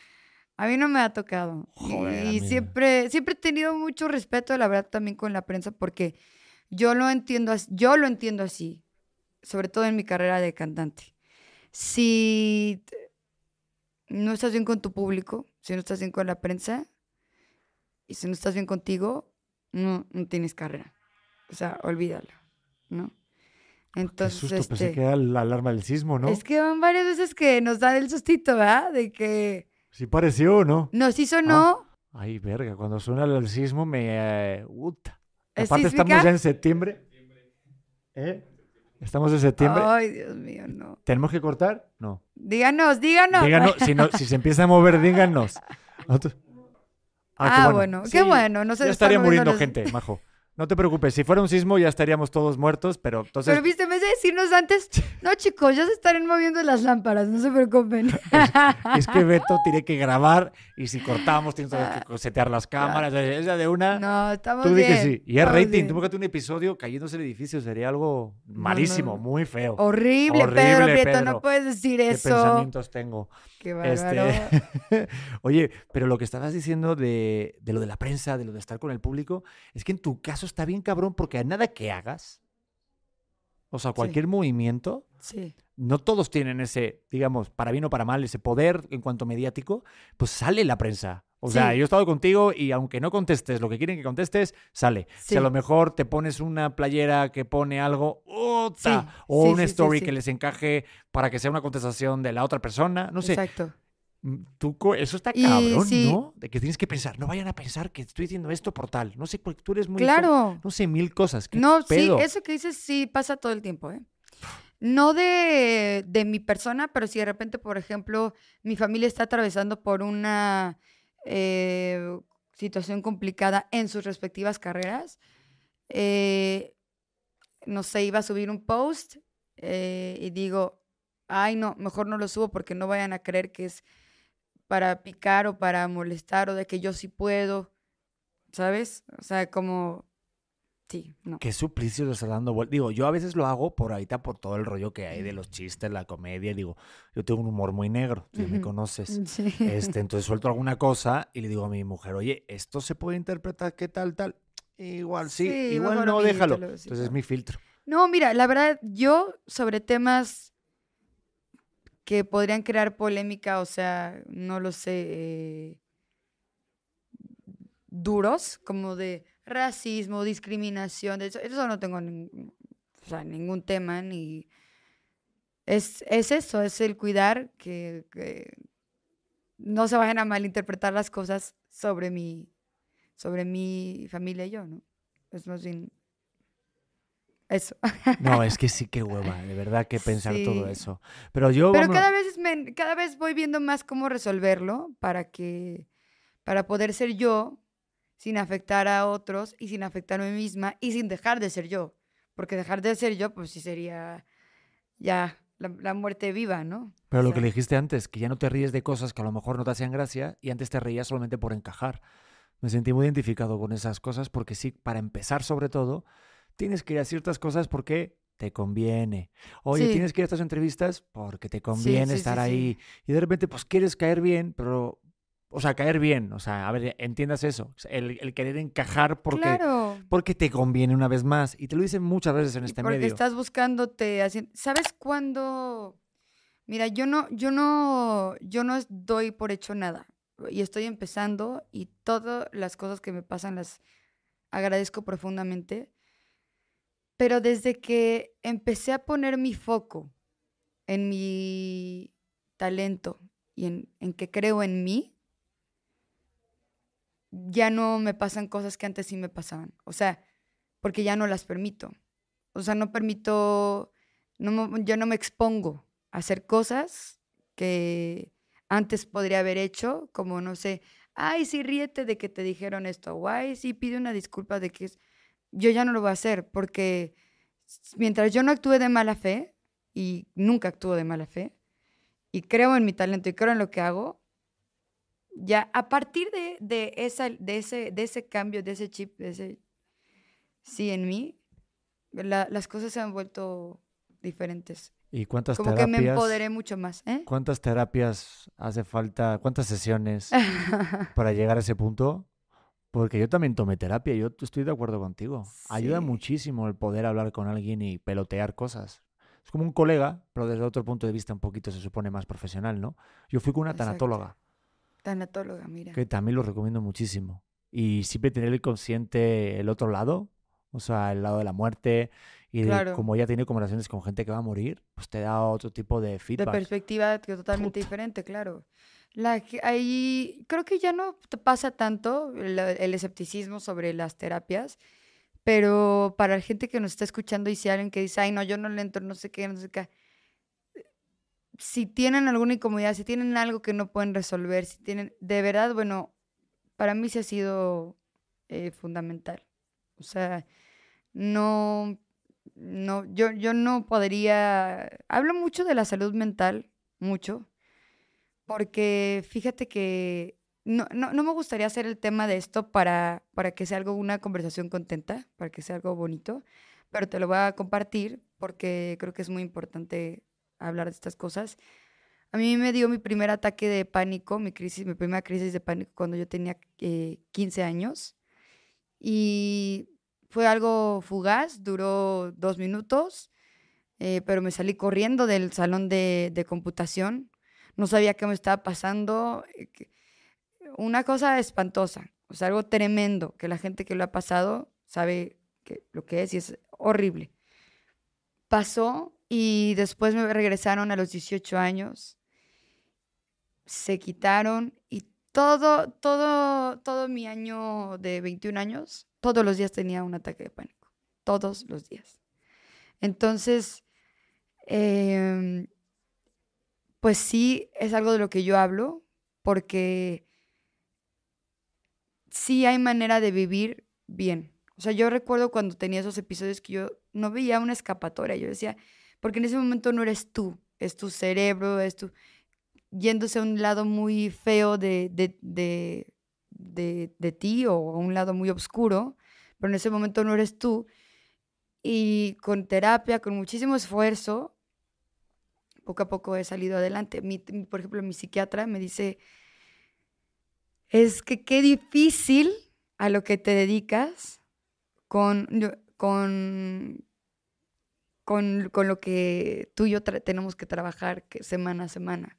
A mí no me ha tocado. Joder, y amiga. siempre, siempre he tenido mucho respeto, la verdad, también con la prensa, porque yo lo entiendo, yo lo entiendo así, sobre todo en mi carrera de cantante. Si no estás bien con tu público, si no estás bien con la prensa, y si no estás bien contigo, no, no tienes carrera. O sea, olvídalo, ¿no? Qué Entonces, susto, pensé este, que era la alarma del sismo, ¿no? es que van varias veces que nos dan el sustito, ¿verdad? De que Sí pareció, ¿o ¿no? nos hizo no. Ay, verga, cuando suena el sismo me... ¿Es Aparte estamos ya en septiembre. ¿Eh? Estamos en septiembre. Ay, Dios mío, no. ¿Tenemos que cortar? No. Díganos, díganos. Díganos, si, no, si se empieza a mover, díganos. <laughs> Nosotros- Ah, qué bueno, qué Sí, bueno, no se Ya estaría muriendo los- gente, <laughs> majo. No te preocupes, si fuera un sismo ya estaríamos todos muertos, pero entonces Pero viste, en vez de decirnos antes, <laughs> no chicos, ya se estarán moviendo las lámparas, no se preocupen. <laughs> es que Beto tiene que grabar y si cortamos tienes que setear las cámaras. Esa de una, Ah, No, estamos tú bien. que sí. Y es estamos rating, bien. tú búscate un episodio cayéndose el edificio, sería algo no, malísimo, no. muy feo. Horrible, Horrible, Pedro Prieto, Pedro. no puedes decir ¿Qué eso. pensamientos tengo? Qué bárbaro. Este, <laughs> Oye, pero lo que estabas diciendo de, de lo de la prensa, de lo de estar con el público, es que en tu caso está bien cabrón porque a nada que hagas, o sea, cualquier movimiento, Sí, no todos tienen ese, digamos, para bien o para mal, ese poder en cuanto mediático, pues sale la prensa. O sea, yo he estado contigo y aunque no contestes lo que quieren que contestes, sale. Si a lo mejor te pones una playera que pone algo, o una story que les encaje para que sea una contestación de la otra persona, no sé. exacto. Mm, Tú, eso está cabrón, sí. ¿no? De que tienes que pensar, no vayan a pensar que estoy diciendo esto por tal. No sé, porque tú eres muy... Claro. No sé, mil cosas. ¿Qué No, pedo? sí, eso que dices sí pasa todo el tiempo, ¿eh? No de, de mi persona, pero si de repente, por ejemplo, mi familia está atravesando por una eh, situación complicada en sus respectivas carreras, eh, no sé, iba a subir un post eh, y digo, ay, no, mejor no lo subo porque no vayan a creer que es para picar o para molestar o de que yo sí puedo, ¿sabes? O sea, como, sí, no. Qué suplicio le está dando vuelta. Digo, yo a veces lo hago por ahorita, por todo el rollo que hay de los chistes, la comedia. Digo, yo tengo un humor muy negro, tú ya me conoces. Sí. Este, <laughs> entonces suelto alguna cosa y le digo a mi mujer, oye, esto se puede interpretar qué tal, tal. Igual sí, Sí, igual no, déjalo. sí, Entonces es mi filtro. No, mira, la verdad, yo sobre temas que podrían crear polémica, o sea, no lo sé, eh, duros, como de racismo, discriminación, de eso, eso no tengo nin- o sea, ningún tema, ni... Es, es eso, es el cuidar que, que no se vayan a malinterpretar las cosas sobre mi, sobre mi familia y yo, ¿no? Es más bien eso. No, es <laughs> que sí, qué hueva, de verdad que pensar todo eso. Pero yo... Pero cada vez, me- cada vez voy viendo más cómo resolverlo para que, para poder ser yo sin afectar a otros y sin afectarme a mí misma y sin dejar de ser yo. Porque dejar de ser yo, pues sí sería ya la, la muerte viva, ¿no? Pero O lo que le dijiste antes, que ya no te ríes de cosas que a lo mejor no te hacían gracia y antes te reías solamente por encajar. Me sentí muy identificado con esas cosas porque sí, para empezar sobre todo, tienes que ir a ciertas cosas porque te conviene. Oye, Sí. tienes que ir a estas entrevistas porque te conviene sí, estar sí, ahí. Y de repente, pues quieres caer bien, pero... O sea, caer bien. O sea, a ver, entiendas eso. El, el querer encajar porque, Claro. porque te conviene una vez más. Y te lo dicen muchas veces en y este porque medio. estás buscándote haciendo. ¿Sabes cuándo? Mira, yo no, yo no, yo no doy por hecho nada. Y estoy empezando y todas las cosas que me pasan las agradezco profundamente. Pero desde que empecé a poner mi foco en mi talento y en, en que creo en mí, ya no me pasan cosas que antes sí me pasaban. O sea, porque ya no las permito. O sea, no permito, no, yo no me expongo a hacer cosas que antes podría haber hecho, como no sé, ay, sí, ríete de que te dijeron esto, o ay, sí, pide una disculpa de que es... Yo ya no lo voy a hacer porque mientras yo no actúe de mala fe, y nunca actúo de mala fe, y creo en mi talento y creo en lo que hago, ya a partir de, de, esa, de, ese, de ese cambio, de ese chip, de ese sí en mí, las cosas se han vuelto diferentes. ¿Y cuántas Como terapias? que me empoderé mucho más. ¿eh? ¿Cuántas terapias hace falta? ¿Cuántas sesiones <laughs> para llegar a ese punto? Porque yo también tomé terapia, yo estoy de acuerdo contigo. Ayuda Sí. muchísimo el poder hablar con alguien y pelotear cosas. Es como un colega, pero desde otro punto de vista un poquito se supone más profesional, ¿no? Yo fui con una Exacto. Tanatóloga, mira. que también lo recomiendo muchísimo. Y siempre tener el consciente el otro lado, o sea, el lado de la muerte. Y de Claro. como ella tiene conversaciones con gente que va a morir, pues te da otro tipo de De feedback. perspectiva que totalmente Puta. diferente, claro. La, ahí creo que ya no te pasa tanto el, el escepticismo sobre las terapias, pero para la gente que nos está escuchando y si alguien que dice, ay, no, yo no le entro, no sé qué, no sé qué. Si tienen alguna incomodidad, si tienen algo que no pueden resolver, si tienen, de verdad, bueno, para mí sí ha sido eh, fundamental. O sea, no, no, yo, yo no podría, hablo mucho de la salud mental, mucho, porque fíjate que no, no, no me gustaría hacer el tema de esto para, para que sea algo, una conversación contenta, para que sea algo bonito, pero te lo voy a compartir porque creo que es muy importante hablar de estas cosas. A mí me dio mi primer ataque de pánico, mi crisis, mi primera crisis de pánico cuando yo tenía eh, 15 años. Y fue algo fugaz, duró dos minutos, eh, pero me salí corriendo del salón de, computación. No sabía qué me estaba pasando. eh, Una cosa espantosa, o sea, algo tremendo, que la gente que lo ha pasado sabe que, lo que es y es horrible. Pasó y después me regresaron a los 18 años. Se quitaron y todo, todo, todo mi año de 21 años, todos los días tenía un ataque de pánico. Todos los días. Entonces, em, pues sí, es algo de lo que yo hablo, porque sí hay manera de vivir bien. O sea, yo recuerdo cuando tenía esos episodios que yo no veía una escapatoria. Yo decía, porque en ese momento no eres tú, es tu cerebro, es tu yéndose a un lado muy feo de, de, de, de, ti o a un lado muy oscuro, pero en ese momento no eres tú. Y con terapia, con muchísimo esfuerzo, poco a poco he salido adelante. Por ejemplo, mi psiquiatra me dice, es que qué difícil a lo que te dedicas con, con, con, con lo que tú y yo tenemos que trabajar semana a semana,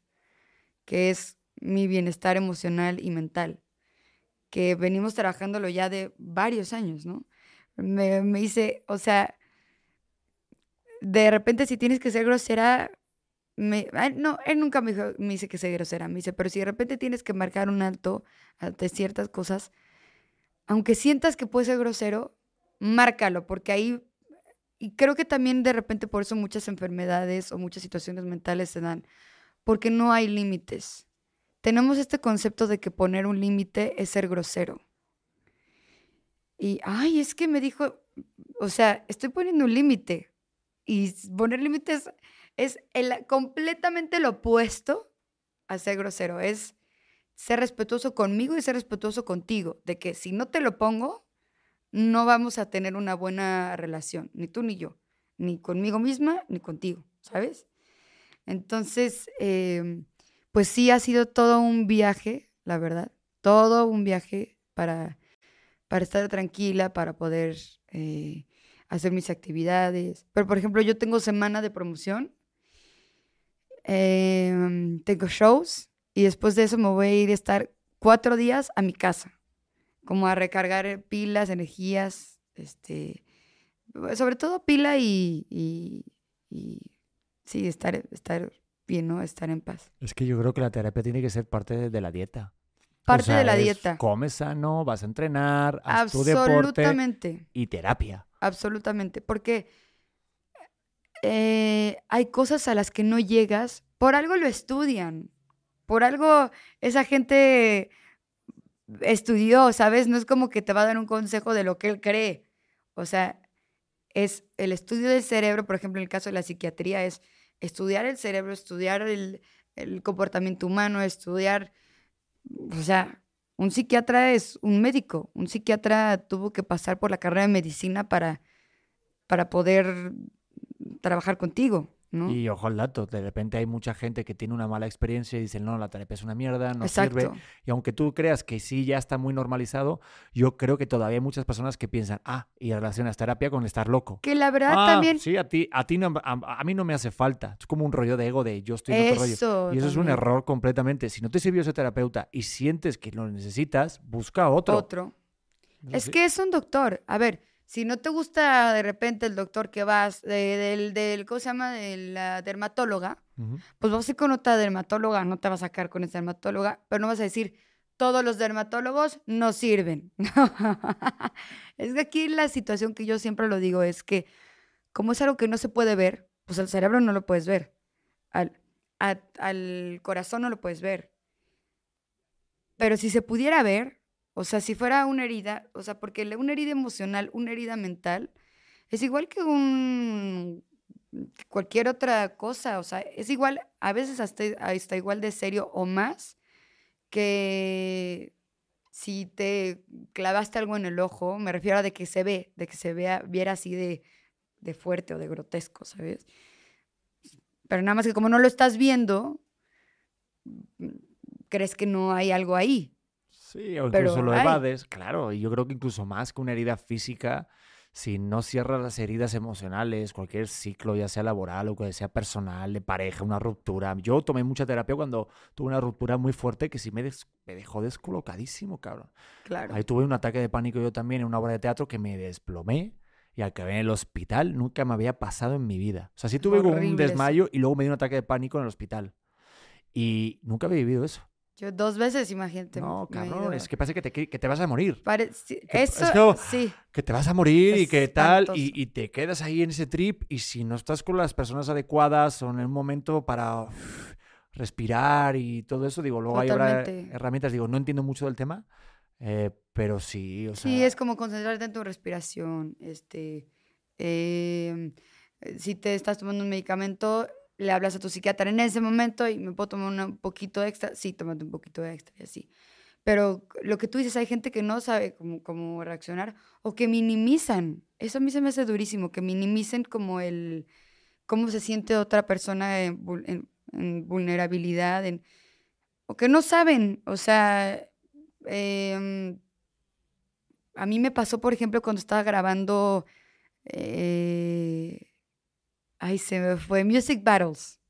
que es mi bienestar emocional y mental, que venimos trabajándolo ya de varios años, ¿no? Me, me dice, o sea, de repente si tienes que ser grosera, me, ah, no, él nunca me, dijo- me dice que sea grosera, me dice, pero si de repente tienes que marcar un alto ante ciertas cosas, aunque sientas que puede ser grosero, márcalo, porque ahí, y creo que también de repente por eso muchas enfermedades o muchas situaciones mentales se dan, porque no hay límites. Tenemos este concepto de que poner un límite es ser grosero. Y, ay, es que me dijo, o sea, estoy poniendo un límite. Y poner límites es el, completamente lo opuesto a ser grosero. Es ser respetuoso conmigo y ser respetuoso contigo. De que si no te lo pongo, no vamos a tener una buena relación, ni tú ni yo, ni conmigo misma, ni contigo, ¿sabes? Entonces, em, pues sí ha sido todo un viaje, la verdad, todo un viaje para, para estar tranquila, para poder eh, hacer mis actividades. Pero, por ejemplo, yo tengo semana de promoción, em, tengo shows y después de eso me voy a ir a estar cuatro días a mi casa, como a recargar pilas, energías, este, sobre todo pila y, y, y sí, estar, estar bien, ¿no? Estar en paz. Es que yo creo que la terapia tiene que ser parte de, de la dieta. parte O de la es dieta. Comes sano, vas a entrenar, haz tu deporte Absolutamente. y terapia. Absolutamente, porque eh, hay cosas a las que no llegas, por algo lo estudian, por algo esa gente estudió, ¿sabes? No es como que te va a dar un consejo de lo que él cree. O sea, es el estudio del cerebro, por ejemplo, en el caso de la psiquiatría, es estudiar el cerebro, estudiar el, comportamiento humano, estudiar, o sea, un psiquiatra es un médico, un psiquiatra tuvo que pasar por la carrera de medicina para, para poder trabajar contigo, ¿no? Y ojo al dato, de repente hay mucha gente que tiene una mala experiencia y dicen, no, la terapia es una mierda, no sirve. Y aunque tú creas que sí ya está muy normalizado, yo creo que todavía hay muchas personas que piensan, ah, y relacionas terapia con estar loco. Que la verdad Ah, también... Sí, a ti, a ti no, a, a mí no me hace falta. Es como un rollo de ego de yo estoy en otro rollo. Y eso es un error completamente. Si no te sirvió ese terapeuta y sientes que lo necesitas, busca otro. Otro. Es que es un doctor. A ver, si no te gusta de repente el doctor que vas, de- del, del, ¿cómo se llama? De la dermatóloga, pues vas a ir con otra dermatóloga, no te vas a sacar con esa dermatóloga, pero no vas a decir, todos los dermatólogos no sirven. <laughs> es que aquí la situación que yo siempre lo digo es que como es algo que no se puede ver, pues al cerebro no lo puedes ver, al, a- al corazón no lo puedes ver. Pero si se pudiera ver, o sea, si fuera una herida, o sea, porque una herida emocional, una herida mental, es igual que un cualquier otra cosa, o sea, es igual, a veces hasta, hasta igual de serio o más que si te clavaste algo en el ojo, me refiero a de que se ve, de que se vea, viera así de, de fuerte o de grotesco, ¿sabes? Pero nada más que como no lo estás viendo, mm, crees que no hay algo ahí. Sí, o Pero incluso lo hay. evades, claro. Y yo creo que incluso más que una herida física, si no cierras las heridas emocionales, cualquier ciclo, ya sea laboral o que sea personal, de pareja, una ruptura. Yo tomé mucha terapia cuando tuve una ruptura muy fuerte que sí me, des- me dejó descolocadísimo, cabrón. Claro. Ahí tuve un ataque de pánico yo también en una obra de teatro que me desplomé y acabé en el hospital. Nunca me había pasado en mi vida. O sea, sí tuve un eso. desmayo y luego me dio un ataque de pánico en el hospital. Y nunca había vivido eso. Yo dos veces, imagínate. No, cabrón, es que parece que te, que te vas a morir. Pare- sí, que- Eso, es como- sí. Que te vas a morir y que tal, y, y te quedas ahí en ese trip y si no estás con las personas adecuadas o en el momento para uf, respirar y todo eso, digo, luego hay Totalmente. herramientas, digo, no entiendo mucho del tema, eh, pero sí, o sea, Sí, es como concentrarte en tu respiración. Este, eh, si te estás tomando un medicamento, le hablas a tu psiquiatra en ese momento y me puedo tomar un poquito extra. Sí, tómate un poquito extra y así. Pero lo que tú dices, hay gente que no sabe cómo, cómo reaccionar o que minimizan. Eso a mí se me hace durísimo, que minimicen como el cómo se siente otra persona en, vul- en- en vulnerabilidad, o que no saben. O sea, em, a mí me pasó, por ejemplo, cuando estaba grabando. eh, ay, se me fue. Music Battles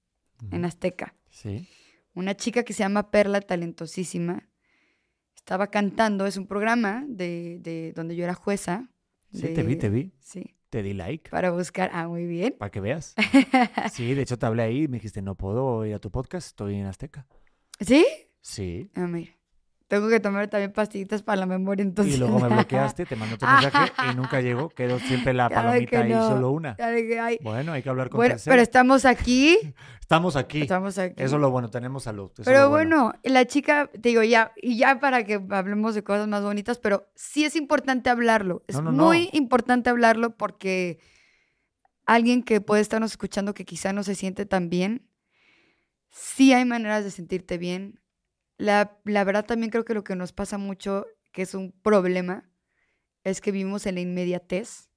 en Azteca. sí, Una chica que se llama Perla, talentosísima. Estaba cantando. Es un programa de, de donde yo era jueza. sí, te vi, te vi, Sí. te di like, Para buscar. Ah, muy bien. para que veas. <laughs> Sí, de hecho te hablé ahí y me dijiste, no puedo ir a tu podcast, estoy en Azteca. ¿Sí? Sí, Ah, mira. Tengo que tomar también pastillitas para la memoria, entonces. y luego me <laughs> bloqueaste, te mandé otro <laughs> mensaje y nunca llegó, quedó siempre la <laughs> Claro que palomita ahí, no. solo una. Ya dije, ay, Bueno, hay que hablar con Bueno, tercero. pero estamos aquí. Estamos aquí. Estamos aquí. Eso es lo bueno, tenemos salud. eso es Pero bueno, la chica, te digo, ya, y ya para que hablemos de cosas más bonitas, pero sí es importante hablarlo. Es No, no, muy importante hablarlo porque alguien que puede estarnos escuchando que quizá no se siente tan bien, sí hay maneras de sentirte bien. La, la verdad también creo que lo que nos pasa mucho, que es un problema, es que vivimos en la inmediatez.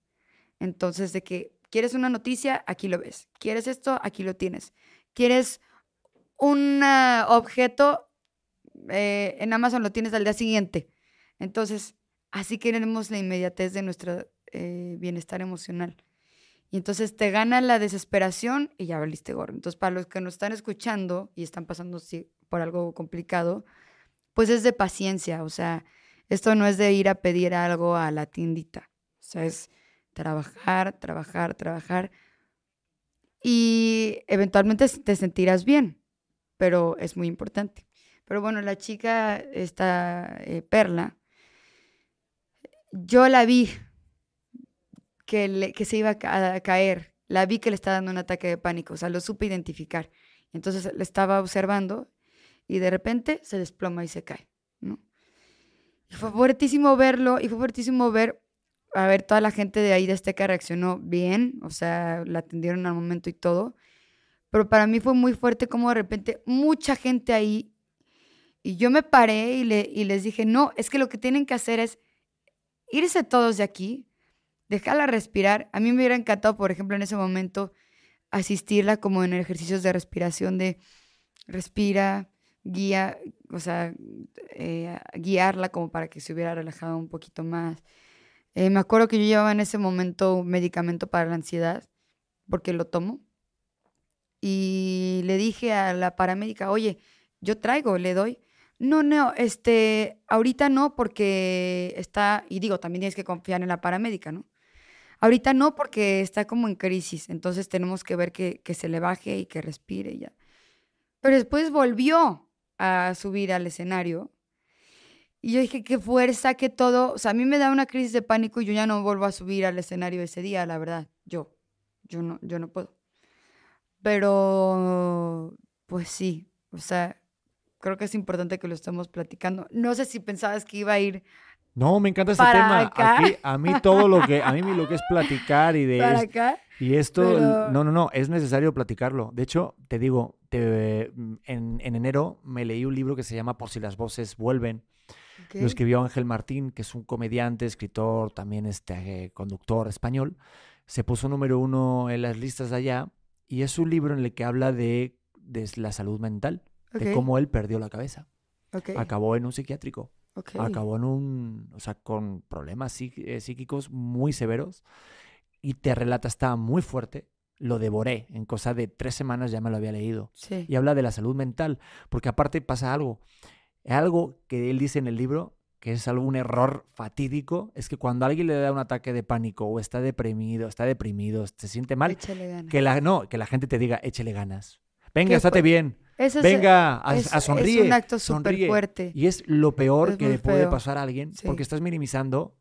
Entonces, de que quieres una noticia, aquí lo ves. Quieres esto, aquí lo tienes. Quieres un ah, objeto, eh, en Amazon lo tienes al día siguiente. Entonces, así queremos la inmediatez de nuestro eh, bienestar emocional. Y entonces te gana la desesperación y ya valiste gorro. Entonces, para los que nos están escuchando y están pasando por algo complicado, pues es de paciencia. O sea, esto no es de ir a pedir algo a la tiendita. O sea, es trabajar, trabajar, trabajar. Y eventualmente te sentirás bien, pero es muy importante. Pero bueno, la chica, esta eh, Perla, yo la vi que, que se iba a caer. La vi que le estaba dando un ataque de pánico. O sea, lo supe identificar. Entonces le estaba observando y de repente se desploma y se cae, ¿no? Fue fuertísimo verlo y fue fuertísimo ver, a ver, toda la gente de ahí de Azteca reaccionó bien, o sea, la atendieron al momento y todo. Pero para mí fue muy fuerte como de repente mucha gente ahí y yo me paré y, le, y les dije, no, es que lo que tienen que hacer es irse todos de aquí, dejarla respirar. A mí me hubiera encantado, por ejemplo, en ese momento, asistirla como en ejercicios de respiración, de respira, guía, o sea, eh, guiarla como para que se hubiera relajado un poquito más. Eh, me acuerdo que yo llevaba en ese momento un medicamento para la ansiedad, porque lo tomo. Y le dije a la paramédica, oye, yo traigo, le doy. No, no, este, ahorita no porque está, y digo, también tienes que confiar en la paramédica, ¿no? Ahorita no porque está como en crisis, entonces tenemos que ver que, que se le baje y que respire ya. Pero después volvió a subir al escenario y yo dije, qué fuerza, qué todo. O sea, a mí me da una crisis de pánico y yo ya no vuelvo a subir al escenario ese día, la verdad. Yo, yo no, yo no puedo. Pero, pues sí, o sea, creo que es importante que lo estemos platicando. No sé si pensabas que iba a ir No, me encanta este tema. acá. Aquí, a mí todo lo que, a mí lo que es <laughs> platicar y de para es- acá. Y esto, pero- no, no, no, es necesario platicarlo. De hecho, te digo, te- en, en enero me leí un libro que se llama Por si las voces vuelven. Ok, Lo escribió Ángel Martín, que es un comediante, escritor, también este, conductor español. Se puso número uno en las listas de allá y es un libro en el que habla de, de la salud mental, de cómo él perdió la cabeza. ok, Acabó en un psiquiátrico, acabó en un, o sea, con problemas psí- eh, psíquicos muy severos y te relata, estaba muy fuerte. Lo devoré, en cosa de tres semanas ya me lo había leído Sí, y habla de la salud mental, porque aparte pasa algo. Algo que él dice en el libro, que es algún error fatídico, es que cuando a alguien le da un ataque de pánico o está deprimido, está deprimido, se siente mal, échale ganas. que la, no, que la gente te diga, échele ganas. Venga, ¿Qué estate bien. Eso es- Venga, a, es, a es sonríe. un acto súper sonríe". fuerte. Y es lo peor Es que le puede feo. pasar a alguien, Sí. porque estás minimizando.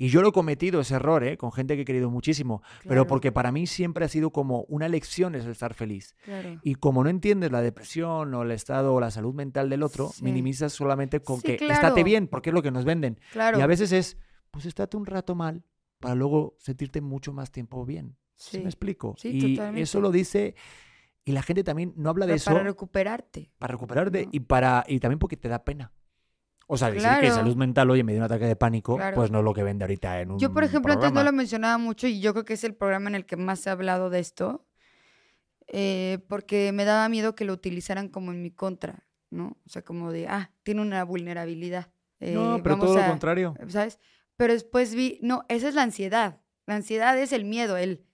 Y yo lo he cometido ese error, ¿eh? con gente que he querido muchísimo, pero porque para mí siempre ha sido como una lección es el estar feliz. claro. Y como no entiendes la depresión o el estado o la salud mental del otro, Sí. minimizas solamente con Sí, que claro. estate bien, porque es lo que nos venden. Claro. Y a veces es, pues estate un rato mal para luego sentirte mucho más tiempo bien. ¿Sí, sí. me explico? Sí, y totalmente. eso lo dice, y la gente también no habla de eso para para, recuperarte. recuperarte ¿no? y, para, y también porque te da pena. O sea, decir que Claro. salud mental, oye, me dio un ataque de pánico, Claro. pues no es lo que vende ahorita en un Yo, por ejemplo, antes no programa. lo mencionaba mucho y yo creo que es el programa en el que más se ha hablado de esto, eh, porque me daba miedo que lo utilizaran como en mi contra, ¿no? O sea, como de, ah, tiene una vulnerabilidad. No, eh, pero vamos todo lo a- contrario. ¿Sabes? Pero después vi, no, esa es la ansiedad. La ansiedad es el miedo, el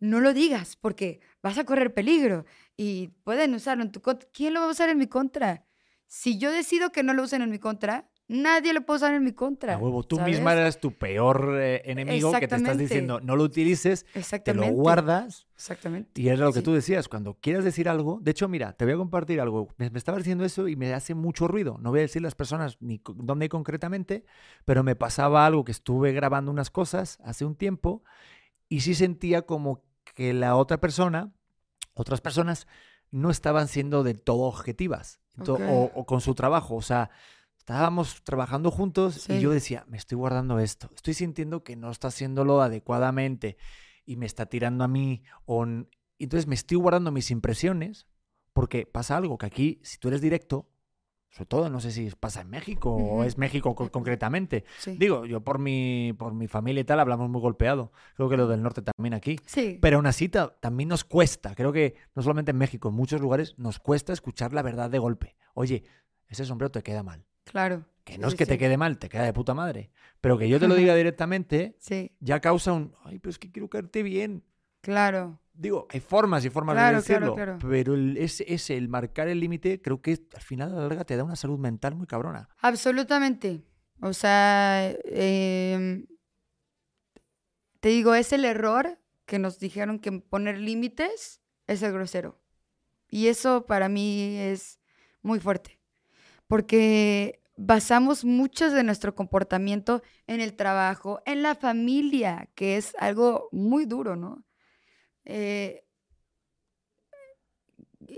no lo digas porque vas a correr peligro y pueden usarlo en tu contra. ¿Quién lo va a usar en mi contra? Si yo decido que no lo usen en mi contra, nadie lo puede usar en mi contra. A huevo, tú ¿sabes? misma eres tu peor eh, enemigo que te estás diciendo, no lo utilices, te lo guardas Exactamente. Y es lo que Sí. tú decías, cuando quieras decir algo, de hecho, mira, te voy a compartir algo. Me, me estaba diciendo eso y me hace mucho ruido. No voy a decir las personas ni dónde concretamente, pero me pasaba algo que estuve grabando unas cosas hace un tiempo y sí sentía como que la otra persona, otras personas, no estaban siendo del todo objetivas O, o con su trabajo. O sea, estábamos trabajando juntos y yo decía, me estoy guardando esto, estoy sintiendo que no está haciéndolo adecuadamente y me está tirando a mí. O, entonces me estoy guardando mis impresiones porque pasa algo que aquí, si tú eres directo, sobre todo, no sé si pasa en México o es México co- concretamente. Sí. Digo, yo por mi, por mi familia y tal hablamos muy golpeado. Creo que lo del norte también aquí. Sí. Pero aún así ta- también nos cuesta. Creo que no solamente en México, en muchos lugares nos cuesta escuchar la verdad de golpe. Oye, ese sombrero te queda mal. claro. Que Sí, no es sí, que te quede mal, te queda de puta madre. Pero que yo te lo diga directamente Sí, ya causa un, ay, pero es que quiero caerte bien. claro. Digo, hay formas y formas Claro, de decirlo, claro, claro. pero el, ese, ese, el marcar el límite, creo que al final a la larga te da una salud mental muy cabrona. Absolutamente. O sea, em, te digo, es el error que nos dijeron que poner límites es el grosero. Y eso para mí es muy fuerte. porque basamos mucho de nuestro comportamiento en el trabajo, en la familia, que es algo muy duro, ¿no? Eh,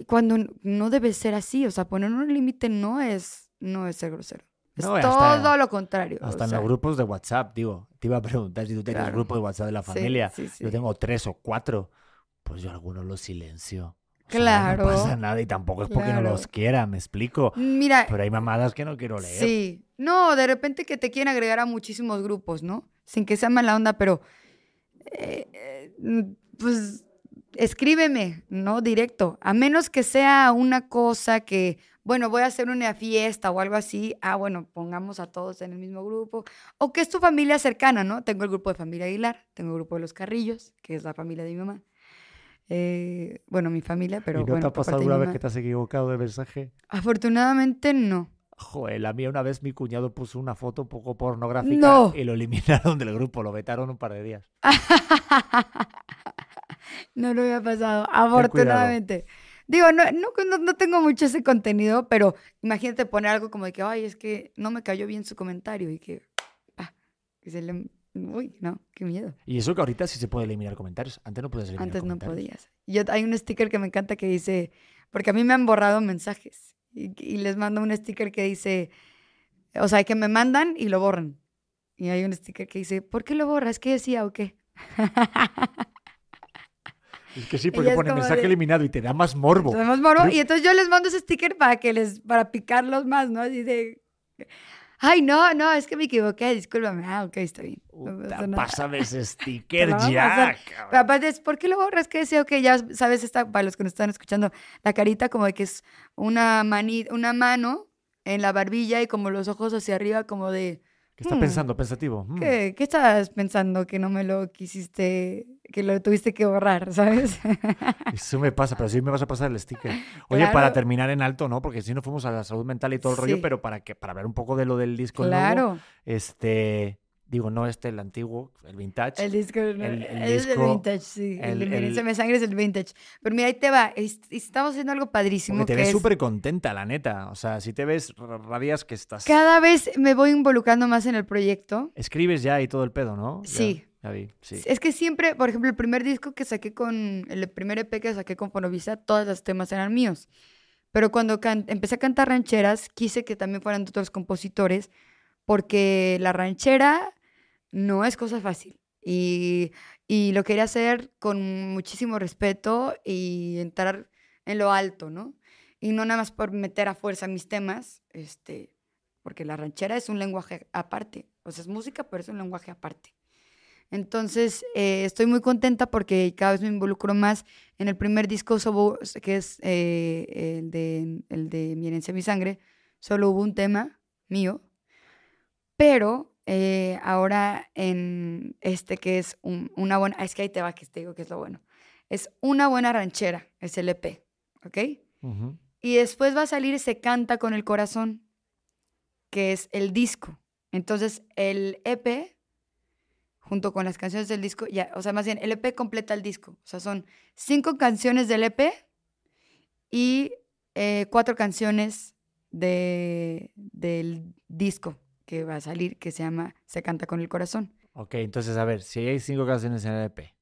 cuando no debe ser así, o sea, poner un límite no es, no es ser grosero. Es No, y hasta- todo lo contrario. o Hasta en sea, los grupos de WhatsApp, digo. Te iba a preguntar si tú tienes Claro. grupo de WhatsApp de la sí, familia. sí, sí. Yo tengo tres o cuatro. Pues yo algunos los silencio. O sea, Claro, no pasa nada y tampoco es porque no claro. los quiera, me explico. Mira, Pero hay mamadas que no quiero leer. Sí. No, de repente que te quieren agregar a muchísimos grupos, ¿no? Sin que sea mala onda, pero eh, eh, mm, pues escríbeme, ¿no? Directo. A menos que sea una cosa que, bueno, voy a hacer una fiesta o algo así. Ah, bueno, pongamos a todos en el mismo grupo. O que es tu familia cercana, ¿no? Tengo el grupo de familia Aguilar, tengo el grupo de los Carrillos, que es la familia de mi mamá. Eh, bueno, mi familia, pero ¿Y no bueno, te ha pasado alguna vez que te has equivocado de mensaje? Afortunadamente no. Joder, la mía una vez mi cuñado puso una foto un poco pornográfica No. y lo eliminaron del grupo, lo vetaron un par de días. <laughs> No lo había pasado, afortunadamente. Digo, no, no, no, no tengo mucho ese contenido, pero imagínate poner algo como de que, ay, es que no me cayó bien su comentario y que, ah, que se le... Uy, no, qué miedo. Y eso que ahorita sí se puede eliminar comentarios. Antes no puedes eliminar Antes no podías. Yo, hay un sticker que me encanta que dice, porque a mí me han borrado mensajes y, y les mando un sticker que dice, o sea, que me mandan y lo borran. Y hay un sticker que dice, ¿por qué lo borras? ¿Qué decía o qué? <laughs> Es que sí, porque pone mensaje de- eliminado y te da más morbo. Tenemos morbo, Creo- Y entonces yo les mando ese sticker para que les, para picarlos más, ¿no? Así de, ay, no, no, es que me equivoqué, discúlpame. Ah, ok, está bien. No pasa nada. pásame ese <laughs> sticker ya. aparte ¿por qué lo borras? Que decía, ok, ya sabes, esta, para los que nos están escuchando, la carita como de que es una, mani, una mano en la barbilla y como los ojos hacia arriba, como de, ¿Qué está Hmm. pensando? Pensativo. Mm. ¿qué, ¿qué estabas pensando que no me lo quisiste, que lo tuviste que borrar, <laughs> ¿sabes? Eso me pasa, pero sí me vas a pasar el sticker. Oye, para terminar en alto, ¿no? Porque si no fuimos a la salud mental y todo el rollo, pero para que para hablar un poco de lo del disco nuevo, claro. este, digo, no este, el antiguo, el vintage. El disco, El- el es disco, el vintage, sí. El, el- de el- me sangre es el vintage. Pero mira, ahí te va. es- Estamos haciendo algo padrísimo. Te que ves es- súper contenta, la neta. O sea, si te ves, ra- radias que estás... Cada vez me voy involucrando más en el proyecto. Escribes ya y todo el pedo, ¿no? Ya- Sí. Ya, vi, sí. Es que siempre, por ejemplo, el primer disco que saqué con, el primer EP que saqué con Fonovisa, todos los temas eran míos. Pero cuando empecé a cantar rancheras, quise que también fueran de otros compositores, porque la ranchera no es cosa fácil. Y, y lo quería hacer con muchísimo respeto y entrar en lo alto, ¿no? Y no nada más por meter a fuerza mis temas, este, porque la ranchera es un lenguaje aparte. O sea, es música, pero es un lenguaje aparte. Entonces, eh, estoy muy contenta porque cada vez me involucro más. En el primer disco, que es eh, el, de, el de Mi mi sangre, solo hubo un tema mío. Pero eh, ahora en este que es un- una buena... ah, Es que ahí te va, que te digo que es lo bueno. Es una buena ranchera, es el EP, ¿ok? Y después va a salir Se canta con el corazón, que es el disco. Entonces, el EP, junto con las canciones del disco, ya, o sea, más bien, el EP completa el disco. O sea, son cinco canciones del EP y eh, cuatro canciones de, del disco que va a salir, que se llama Se canta con el corazón. Ok, entonces, a ver, si hay cinco canciones en el EP.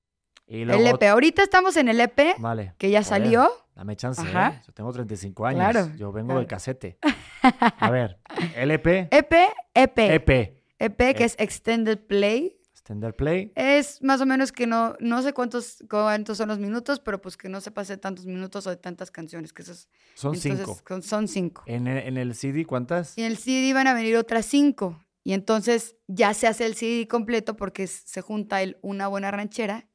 Y el. EP, ahorita estamos en el EP, Vale. que ya salió. Dame chance. ¿eh? Yo tengo 35 años. Claro, Yo vengo claro. del casete. <laughs> A ver, LP, EP, EP, EP, EP, que es Extended Play. Extender Play. Es más o menos que no, no sé cuántos, cuántos son los minutos, pero pues que no se pase tantos minutos o de tantas canciones, que esos, Son entonces, cinco. con- son cinco. En el, en el CD, ¿cuántas? Y en el CD van a venir otras cinco. Y entonces ya se hace el CD completo porque se junta el Una buena ranchera,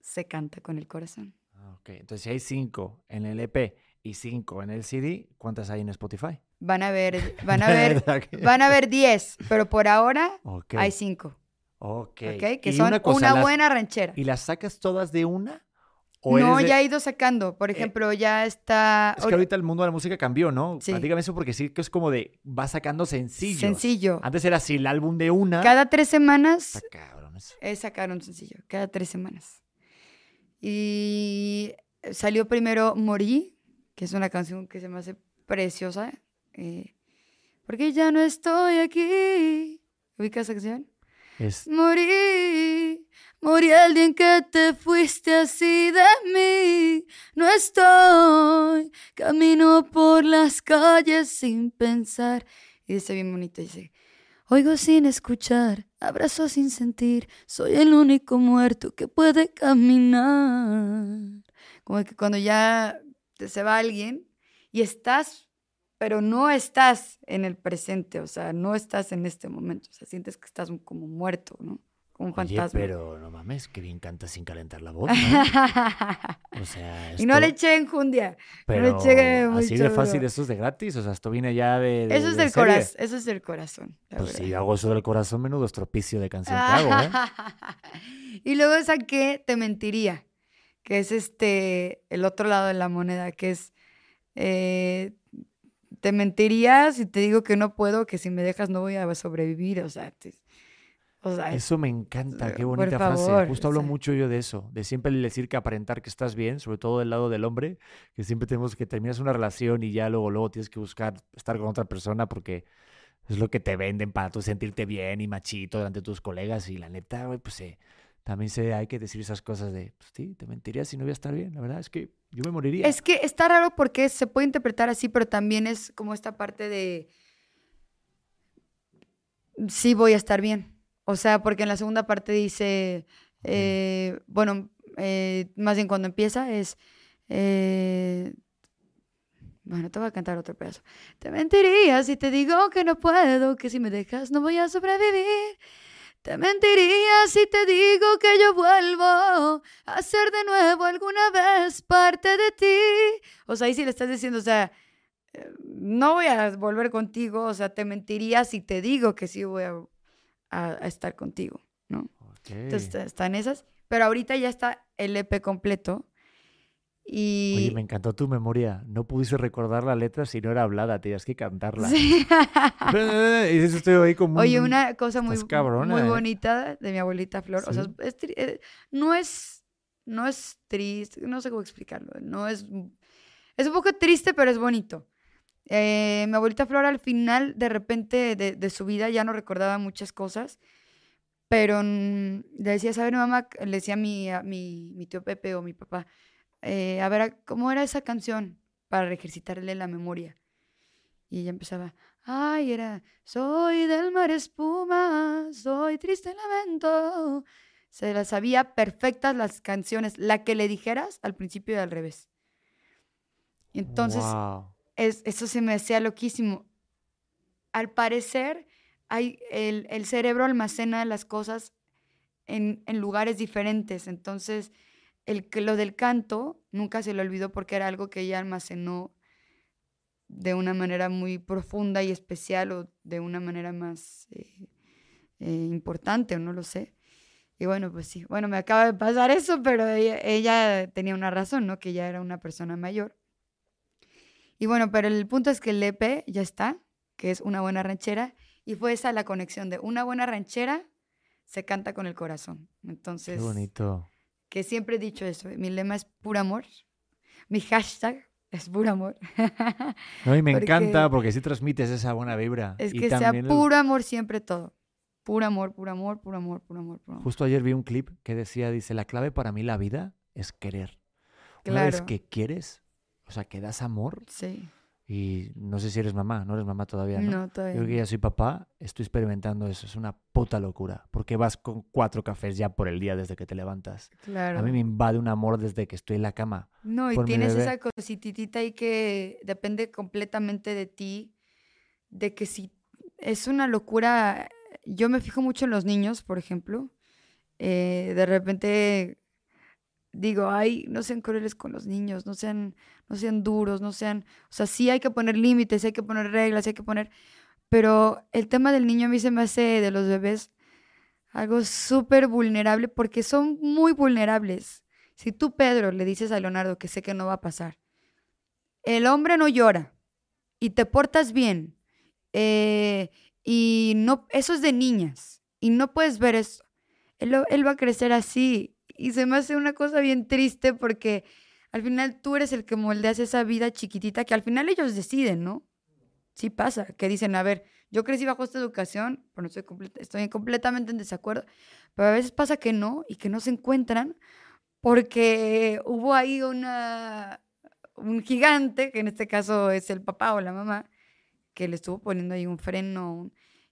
se canta con el corazón. Ah, Ok, entonces si hay cinco en el EP y cinco en el CD, ¿cuántas hay en Spotify? Van a ver, van a ver, <laughs> ¿Verdad que- van a ver diez, pero por ahora Ok, hay cinco, ok. ¿ok? Que son una, cosa, ¿las- buena ranchera. ¿Y las sacas todas de una? ¿O No, de- ya he ido sacando. Por ejemplo, ya está... Es que ahorita el mundo de la música cambió, ¿no? Sí. Platícame eso porque sí que es como de, va sacando sencillos. Sencillo. Antes era así el álbum de una. Cada tres semanas Está cabrón eso. es sacar un sencillo, cada tres semanas. Y salió primero Morí, que es una canción que se me hace preciosa. eh, porque ya no estoy aquí. ¿Ubicas esa canción? Morí, morí el día en que te fuiste así de mí. No estoy, camino por las calles sin pensar. Y dice bien bonito, dice, oigo sin escuchar, abrazo sin sentir, soy el único muerto que puede caminar. Como que cuando ya te se va alguien y estás, pero no estás en el presente, o sea, no estás en este momento, o sea, sientes que estás como muerto, ¿no? Como un oye, fantasma. pero no mames, que bien canta sin calentar la <laughs> voz, ¿no? O sea, y no esto- le eché enjundia. Pero eché así de fácil, esto es de gratis. O sea, esto viene ya de. de- Eso es de del serie. corazón, eso es del corazón. Pues verdad. si hago eso del corazón, menudo estropicio de canción que hago, ¿eh? <laughs> y luego saqué Te mentiría, que es este el otro lado de la moneda, que es eh, te mentiría si te digo que no puedo, que si me dejas no voy a sobrevivir, o sea, te- o sea, Eso me encanta, qué bonita frase. favor, Justo o hablo sea. mucho yo de eso, de siempre decir que aparentar que estás bien, sobre todo del lado del hombre, que siempre tenemos que terminas una relación y ya luego, luego tienes que buscar estar con otra persona porque es lo que te venden para tú sentirte bien y machito delante de tus colegas y la neta, güey, pues eh, también se, hay que decir esas cosas de, pues sí, te mentiría si no voy a estar bien, la verdad es que yo me moriría. Es que está raro porque se puede interpretar así, pero también es como esta parte de sí voy a estar bien. O sea, porque en la segunda parte dice, eh, bueno, eh, más bien cuando empieza es, eh, bueno, te voy a cantar otro pedazo. Te mentiría si te digo que no puedo, que si me dejas no voy a sobrevivir. Te mentiría si te digo que yo vuelvo a ser de nuevo alguna vez parte de ti. O sea, ahí sí le estás diciendo, o sea, eh, no voy a volver contigo, o sea, te mentiría si te digo que sí voy a, a- a estar contigo, ¿no? Entonces está- están esas, pero ahorita ya está el EP completo y... Oye, me encantó tu memoria. No pudiste recordar la letra si no era hablada, tenías que cantarla. Sí. <laughs> y eso estoy ahí como Oye, un- una cosa muy, cabrona, muy ¿eh? bonita de mi abuelita Flor. O sea, Sí. es eh, no es no es triste, no sé cómo explicarlo. No es es un poco triste, pero es bonito. Eh, mi abuelita Flor al final, de repente de, de su vida, ya no recordaba muchas cosas, pero le decía, ¿sabe, mamá? Le decía a mi, a mi, mi tío Pepe o mi papá, eh, a ver, ¿cómo era esa canción? Para ejercitarle la memoria. Y ella empezaba, ay, era, soy del mar espuma, soy triste lamento. Se las sabía perfectas las canciones, la que le dijeras al principio y al revés. Entonces, es, eso se me hacía loquísimo. Al parecer, hay, el, el cerebro almacena las cosas en, en lugares diferentes. Entonces, el, lo del canto nunca se le olvidó porque era algo que ella almacenó de una manera muy profunda y especial o de una manera más eh, eh, importante, o no lo sé. Y bueno, pues sí, bueno, me acaba de pasar eso, pero ella, ella tenía una razón, ¿no? Que ella era una persona mayor. Y bueno, pero el punto es que el EP ya está, que es una buena ranchera, y fue esa la conexión de una buena ranchera se canta con el corazón. Entonces, Qué bonito. Que siempre he dicho eso, mi lema es puro amor, mi hashtag es puro amor. No, y me <laughs> Porque- encanta porque sí transmites esa buena vibra. es Y que sea el- puro amor siempre todo. Puro amor, puro amor, puro amor, puro amor, puro amor. Justo ayer vi un clip que decía, dice, la clave para mí la vida es querer. Una vez Claro. que quieres, o sea, que das amor, Sí. Y no sé si eres mamá, no eres mamá todavía, ¿no? No, todavía. Yo que no. ya soy papá, estoy experimentando eso, es una puta locura, porque vas con cuatro cafés ya por el día desde que te levantas. Claro. A mí me invade un amor desde que estoy en la cama. No, y tienes esa cosititita ahí que depende completamente de ti, de que si es una locura, yo me fijo mucho en los niños, por ejemplo, eh, de repente digo, ay, no sean crueles con los niños, no sean, no sean duros, no sean, o sea, sí hay que poner límites, hay que poner reglas, hay que poner, pero el tema del niño a mí se me hace de los bebés algo súper vulnerable porque son muy vulnerables. Si tú, Pedro, le dices a Leonardo que sé que no va a pasar, el hombre no llora y te portas bien eh, y no, eso es de niñas y no puedes ver eso. Él, va a crecer así y se me hace una cosa bien triste porque al final tú eres el que moldeas esa vida chiquitita que al final ellos deciden, ¿no? sí pasa, que dicen, a ver, yo crecí bajo esta educación, pero estoy, comple- estoy completamente en desacuerdo, pero a veces pasa que no y que no se encuentran porque hubo ahí una, un gigante, que en este caso es el papá o la mamá, que le estuvo poniendo ahí un freno.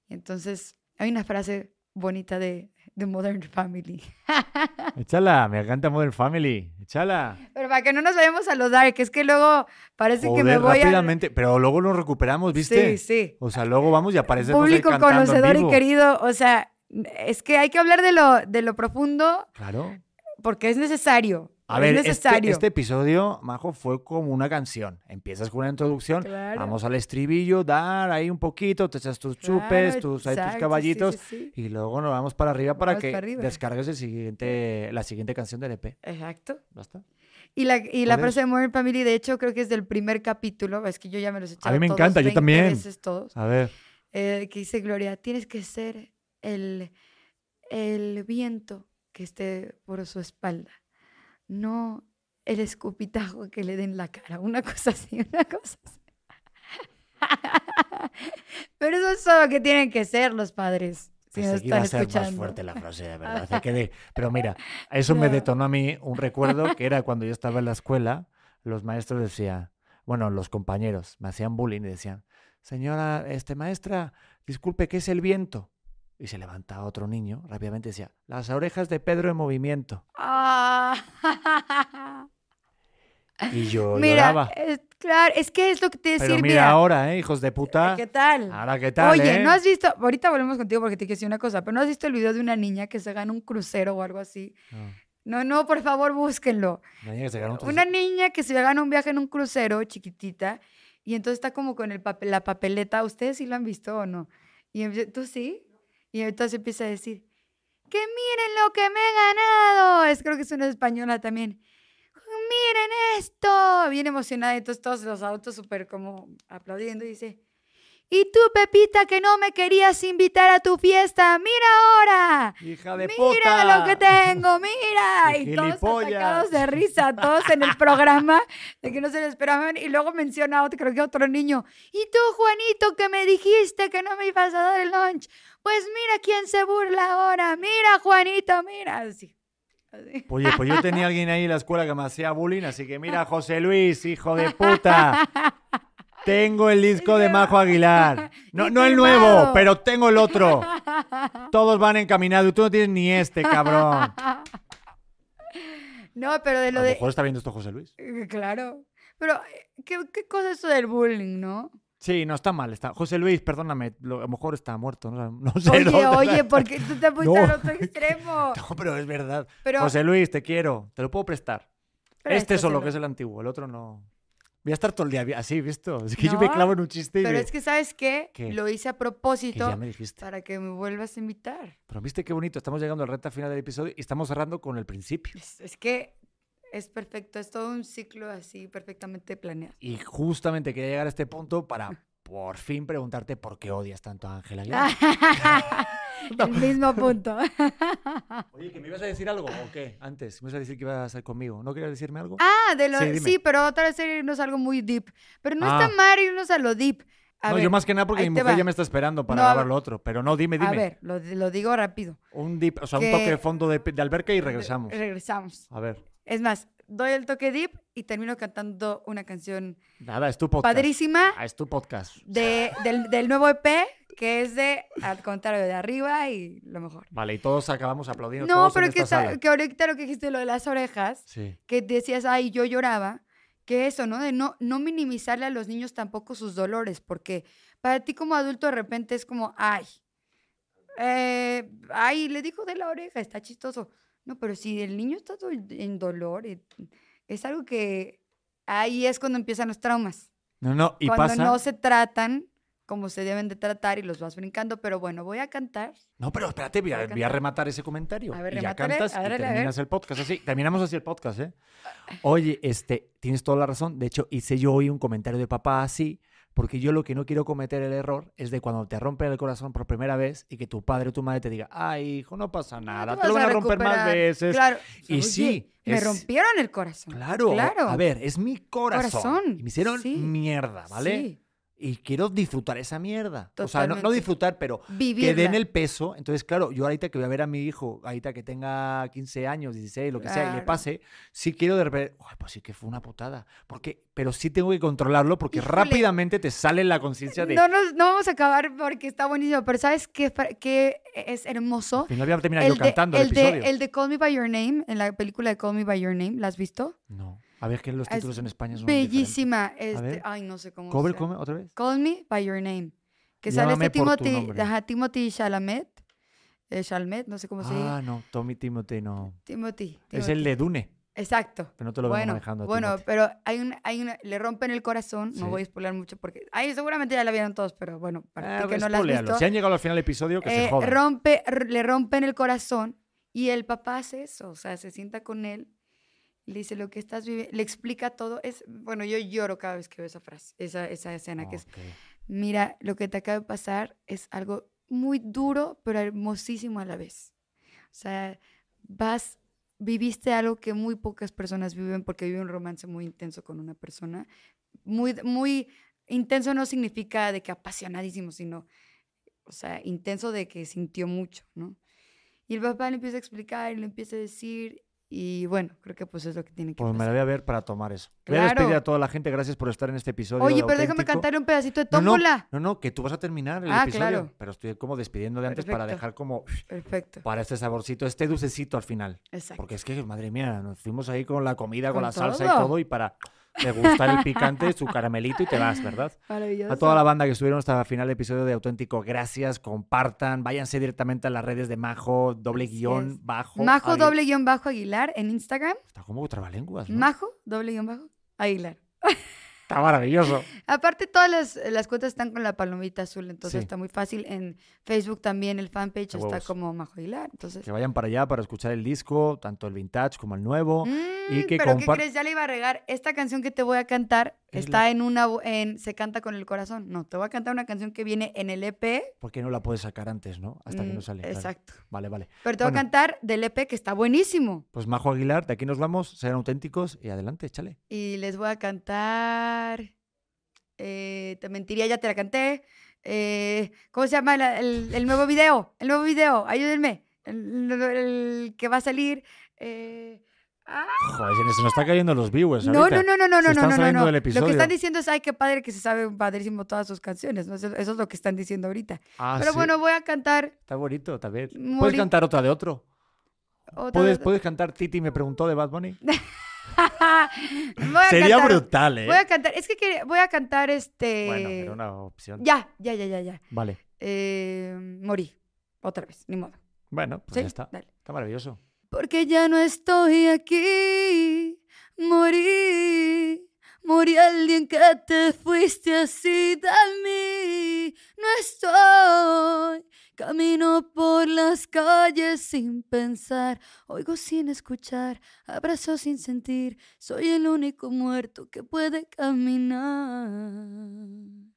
entonces hay una frase bonita de, de Modern Family. <laughs> Échala, me encanta Modern Family. Échala. Pero para que no nos vayamos a lo dark, es que luego parece que me voy a... rápidamente, pero luego nos recuperamos, ¿viste? Sí, sí. O sea, luego vamos y aparece José Público en conocedor y querido, o sea, es que hay que hablar de lo, de lo profundo Claro. porque es necesario. A es ver, este, necesario. este episodio, Majo, fue como una canción. Empiezas con una introducción, Claro. vamos al estribillo, dar ahí un poquito, te echas tus chupes, tus, ahí tus exacto, sí, caballitos sí, sí. y luego nos vamos para arriba para Vamos que para arriba. descargues el siguiente, la siguiente canción del EP. Exacto. ¿Basta? Y la, y la frase de Modern Family, de hecho, creo que es del primer capítulo. Es que yo ya me los he echado mí me todos encanta, yo 20 también. veces todos. A ver. eh, que dice Gloria, tienes que ser el, el viento que esté por su espalda, no el escupitajo que le den la cara, una <laughs> cosa así, una cosa así. Pero eso es todo lo que tienen que ser los padres, si Pensé que iba a ser escuchando. más fuerte la frase, de verdad. <laughs> Pero mira, eso me detonó a mí un recuerdo que era cuando yo estaba en la escuela, los maestros decían, bueno, los compañeros me hacían bullying y decían, señora, este maestra, disculpe, ¿qué es el viento? Y se levantaba otro niño, rápidamente decía, las orejas de Pedro en movimiento. Ah. Y yo <laughs> Mira, lloraba. es, claro, es que es lo que te decía, Pero mira ahora, ¿eh, hijos de puta? ¿qué tal? Ahora, ¿qué tal, Oye, eh? ¿no has visto? Ahorita volvemos contigo porque te quiero decir una cosa, pero ¿no has visto el video de una niña que se gana un crucero o algo así? No, No, no, por favor, búsquenlo. la niña que se ganó un Una trozo- niña que se gana un viaje en un crucero chiquitita y entonces está como con el papel, la papeleta. ¿Ustedes sí lo han visto o no? Y tú sí. Y entonces empieza a decir, que miren lo que me he ganado. Es creo que es una española también. Miren esto. Bien emocionada. Entonces todos los autos súper como aplaudiendo y dice, y tú, Pepita, que no me querías invitar a tu fiesta, mira ahora. ¡Hija de Mira puta! lo que tengo, mira. <laughs> ¡Qué Y todos atacados de risa, todos en el programa, de que no se lo esperaban. Y luego menciona a otro, creo que otro niño. Y tú, Juanito, que me dijiste que no me ibas a dar el lunch. Pues mira quién se burla ahora. Mira, Juanito, mira. Así. así. Oye, pues yo tenía alguien ahí en la escuela que me hacía bullying, así que mira, José Luis, hijo de puta. <laughs> Tengo el disco de Majo Aguilar. No, no el nuevo, pero tengo el otro. Todos van encaminados y tú no tienes ni este, cabrón. A No, pero de lo lo de... mejor está viendo esto José Luis. Claro. Pero, eh, ¿qué, qué cosa es esto del bullying, no? Sí, no está mal. Está. José Luis, perdóname, lo- a lo mejor está muerto. No, <laughs> no sé. Oye, no- oye, ¿por qué <laughs> tú te fuiste No. al otro extremo? <laughs> No, pero es verdad. Pero, José Luis, te quiero. Te lo puedo prestar. Este solo, que es el antiguo. El otro no. Voy a estar todo el día así, ¿visto? Es que yo me No, clavo en un chiste y Pero me- es que, ¿sabes qué? ¿Qué? Lo hice a que propósito ya me dijiste. para que me vuelvas a invitar. Pero viste qué bonito, estamos llegando al recta final del episodio y estamos cerrando con el principio. Es, es que es perfecto, es todo un ciclo así perfectamente planeado. Y justamente quería llegar a este punto para por fin preguntarte por qué odias tanto a Ángela Aguilar. <laughs> El mismo punto. <laughs> Oye, ¿que me ibas a decir algo o qué? Antes, me ibas a decir que ibas a hacer conmigo. ¿No querías decirme algo? Ah, de lo, Sí, sí, pero otra vez irnos a algo muy deep. Pero no Ah. está mal irnos a lo deep. A no, ver, yo más que nada porque mi mujer va. ya me está esperando para No, a grabar ver. lo otro. Pero no, dime, A dime. ver, lo, lo digo rápido. Un dip, o sea, un Que- toque de fondo de, de alberca y regresamos. Regresamos. A ver. Es más, doy el toque deep y termino cantando una canción Nada, es tu podcast. padrísima Ah, es tu podcast. de, del, del nuevo EP, que es de Al contrario de arriba y lo mejor. Vale, y todos acabamos aplaudiendo. No, todos pero en que, esta ta- sala. que ahorita lo que dijiste, lo de las orejas, Sí. que decías, ay, yo lloraba, que eso, ¿no? De no, no minimizarle a los niños tampoco sus dolores, porque para ti como adulto de repente es como, ay, eh, ay, le dijo de la oreja, está chistoso. No, pero si el niño está do- en dolor, eh, es algo que ahí es cuando empiezan los traumas. No, no, y cuando pasa. no se tratan como se deben de tratar y los vas brincando, pero bueno, voy a cantar. No, pero espérate, voy a, Voy a voy a cantar. rematar ese comentario. A ver, y ya cantas a ver, y terminas el podcast así. Terminamos así el podcast, ¿eh? Oye, este, tienes toda la razón. De hecho, hice yo hoy un comentario de papá así, porque yo lo que no quiero cometer el error es de cuando te rompen el corazón por primera vez y que tu padre o tu madre te diga, ay, hijo, no pasa nada, tú te lo van a romper más recuperar". veces. Claro. Y Oye, sí, Me es- rompieron el corazón. Claro, Claro. A ver, es mi corazón. Corazón, Y me hicieron sí. mierda, ¿vale? Sí. Y quiero disfrutar esa mierda. O sea, no, no Totalmente. disfrutar, pero que Vivirla. den el peso. Entonces, claro, yo ahorita que voy a ver a mi hijo, ahorita que tenga 15 años, 16, lo que sea, y le pase, sí quiero de repente, "Ay, pues sí que fue una putada. Porque, pero sí tengo que controlarlo porque Híjole. rápidamente te sale la conciencia de... No, nos- no vamos a acabar porque está buenísimo, pero ¿sabes qué, qué es hermoso? Al final voy a terminar yo de, cantando el, el, de, episodio. el de Call Me By Your Name, en la película de Call Me By Your Name, ¿la has visto? No. A ver, que los Es títulos en España son. Bellísima. Este, ay, no sé cómo. ¿Cover, se- come, otra vez? Call Me By Your Name. Que sale Llámame este por tu Timothy, ajá, Timothy Chalamet. eh, Chalamet, no sé cómo se Ah, dice. no, Tommy Timothy no. Timothy. Es Timothy. el de Dune, Exacto. pero no te lo Bueno, manejando. a bueno, Timothy. pero hay un, hay una, le rompen el corazón, Sí. no voy a spoiler mucho porque, ay, seguramente ya la vieron todos, pero bueno, para Ah, ti que no la has visto, Si han llegado al final del episodio, que se eh, jodan. rompe, le rompen el corazón y el papá hace eso, o sea, se sienta con él le dice lo que estás viviendo, le explica todo, es, bueno, yo lloro cada vez que veo esa frase, esa, esa escena que es, mira, lo que te acaba de pasar es algo muy duro, pero hermosísimo a la vez. O sea, vas, viviste algo que muy pocas personas viven porque viven un romance muy intenso con una persona. Muy, muy intenso no significa de que apasionadísimo, sino, o sea, intenso de que sintió mucho, ¿no? Y el papá le empieza a explicar y le empieza a decir, y bueno, creo que pues es lo que tiene que Pues me la voy a ver para tomar eso. Voy a despedir a toda la gente. Gracias por estar en este episodio. Oye, pero déjame cantarle un pedacito de No, no, tómbola. No, no, que tú vas a terminar el Ah, episodio. claro. Pero estoy como despidiendo de antes para dejar como Perfecto. para este saborcito, este dulcecito al final. Exacto. Porque es que, madre mía, nos fuimos ahí con la comida, con, Con la salsa y todo, y para degustar el picante, <laughs> su caramelito y te vas, ¿verdad? Maravilloso. A toda la banda que estuvieron hasta el final del episodio de Auténtico, gracias, compartan, váyanse directamente a las redes de Majo, doble Así guion, es. bajo. Majo Aguilar. doble guion bajo Aguilar en Instagram. Está como trabalenguas, ¿no? Majo doble guion bajo Aguilar. <laughs> Está maravilloso. Aparte, todas las, las cuentas están con la palomita azul, entonces Sí. está muy fácil. En Facebook también el fanpage está como Majo Aguilar. Entonces, Que vayan para allá para escuchar el disco, tanto el vintage como el nuevo. Mm, que pero ¿qué crees? Ya le iba a regar. Esta canción que te voy a cantar Es está en una en Se canta con el corazón. No, te voy a cantar una canción que viene en el EP. ¿Por qué no la puedes sacar antes, no? Hasta que Mm, no sale. claro. Exacto. Vale, vale. Pero te voy Bueno. a cantar del EP que está buenísimo. Pues Majo Aguilar, de aquí nos vamos, sean auténticos y adelante, échale. Y les voy a cantar. Eh, te mentiría, ya te la canté. eh, ¿Cómo se llama la- el, el nuevo video? El nuevo video, ayúdenme. El, el- el que va a salir. eh, ah, Joder, se nos- está cayendo los viewers no, ahorita. no, no, no, no, Se no, están no, no, Lo que están diciendo es, ay, qué padre que se sabe padrísimo todas sus canciones. ¿no? Eso, eso es lo que están diciendo ahorita. Ah, Pero sí. bueno, voy a cantar Está bonito, también. ¿Puedes cantar otra de otro? ¿Puedes. ¿Puedes cantar Titi me preguntó de Bad Bunny? <laughs> <laughs> Sería cantar- brutal, ¿eh? Voy a cantar, es que quería- voy a cantar este... Bueno, era una opción. Ya, ya, ya, ya, ya. Vale. Eh, morí. Otra vez, ni modo. Bueno, pues ¿Sí? ya está. Dale. Está maravilloso. Porque ya no estoy aquí. Morí. Morí al día en que te fuiste así de mí. No estoy. Camino por las calles sin pensar. Oigo sin escuchar. Abrazo sin sentir. Soy el único muerto que puede caminar. Un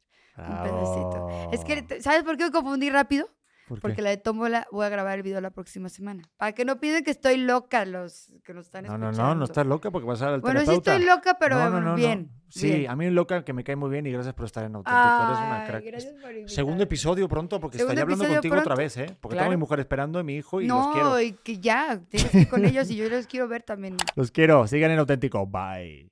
pedacito. Es que, Bravo. ¿sabes por qué me confundí rápido? Porque la de Tómbola voy a grabar el video la próxima semana. Para que no piensen que estoy loca los que nos están No, no, escuchando. no, no estás loca porque vas a ir al Bueno, sí terapeuta. estoy loca, pero No, no, no, no. bien. Sí, bien. a mí loca que me cae muy bien y gracias por estar en auténtico. Eres una crack. gracias por. Segundo episodio pronto porque Segundo estaría hablando contigo otra vez, ¿eh? Porque tengo a Claro. mi mujer esperando a mi hijo y los No, quiero. y que ya, tienes que ir con ellos y yo los quiero ver también. <laughs> Los quiero. Sigan en auténtico. Bye.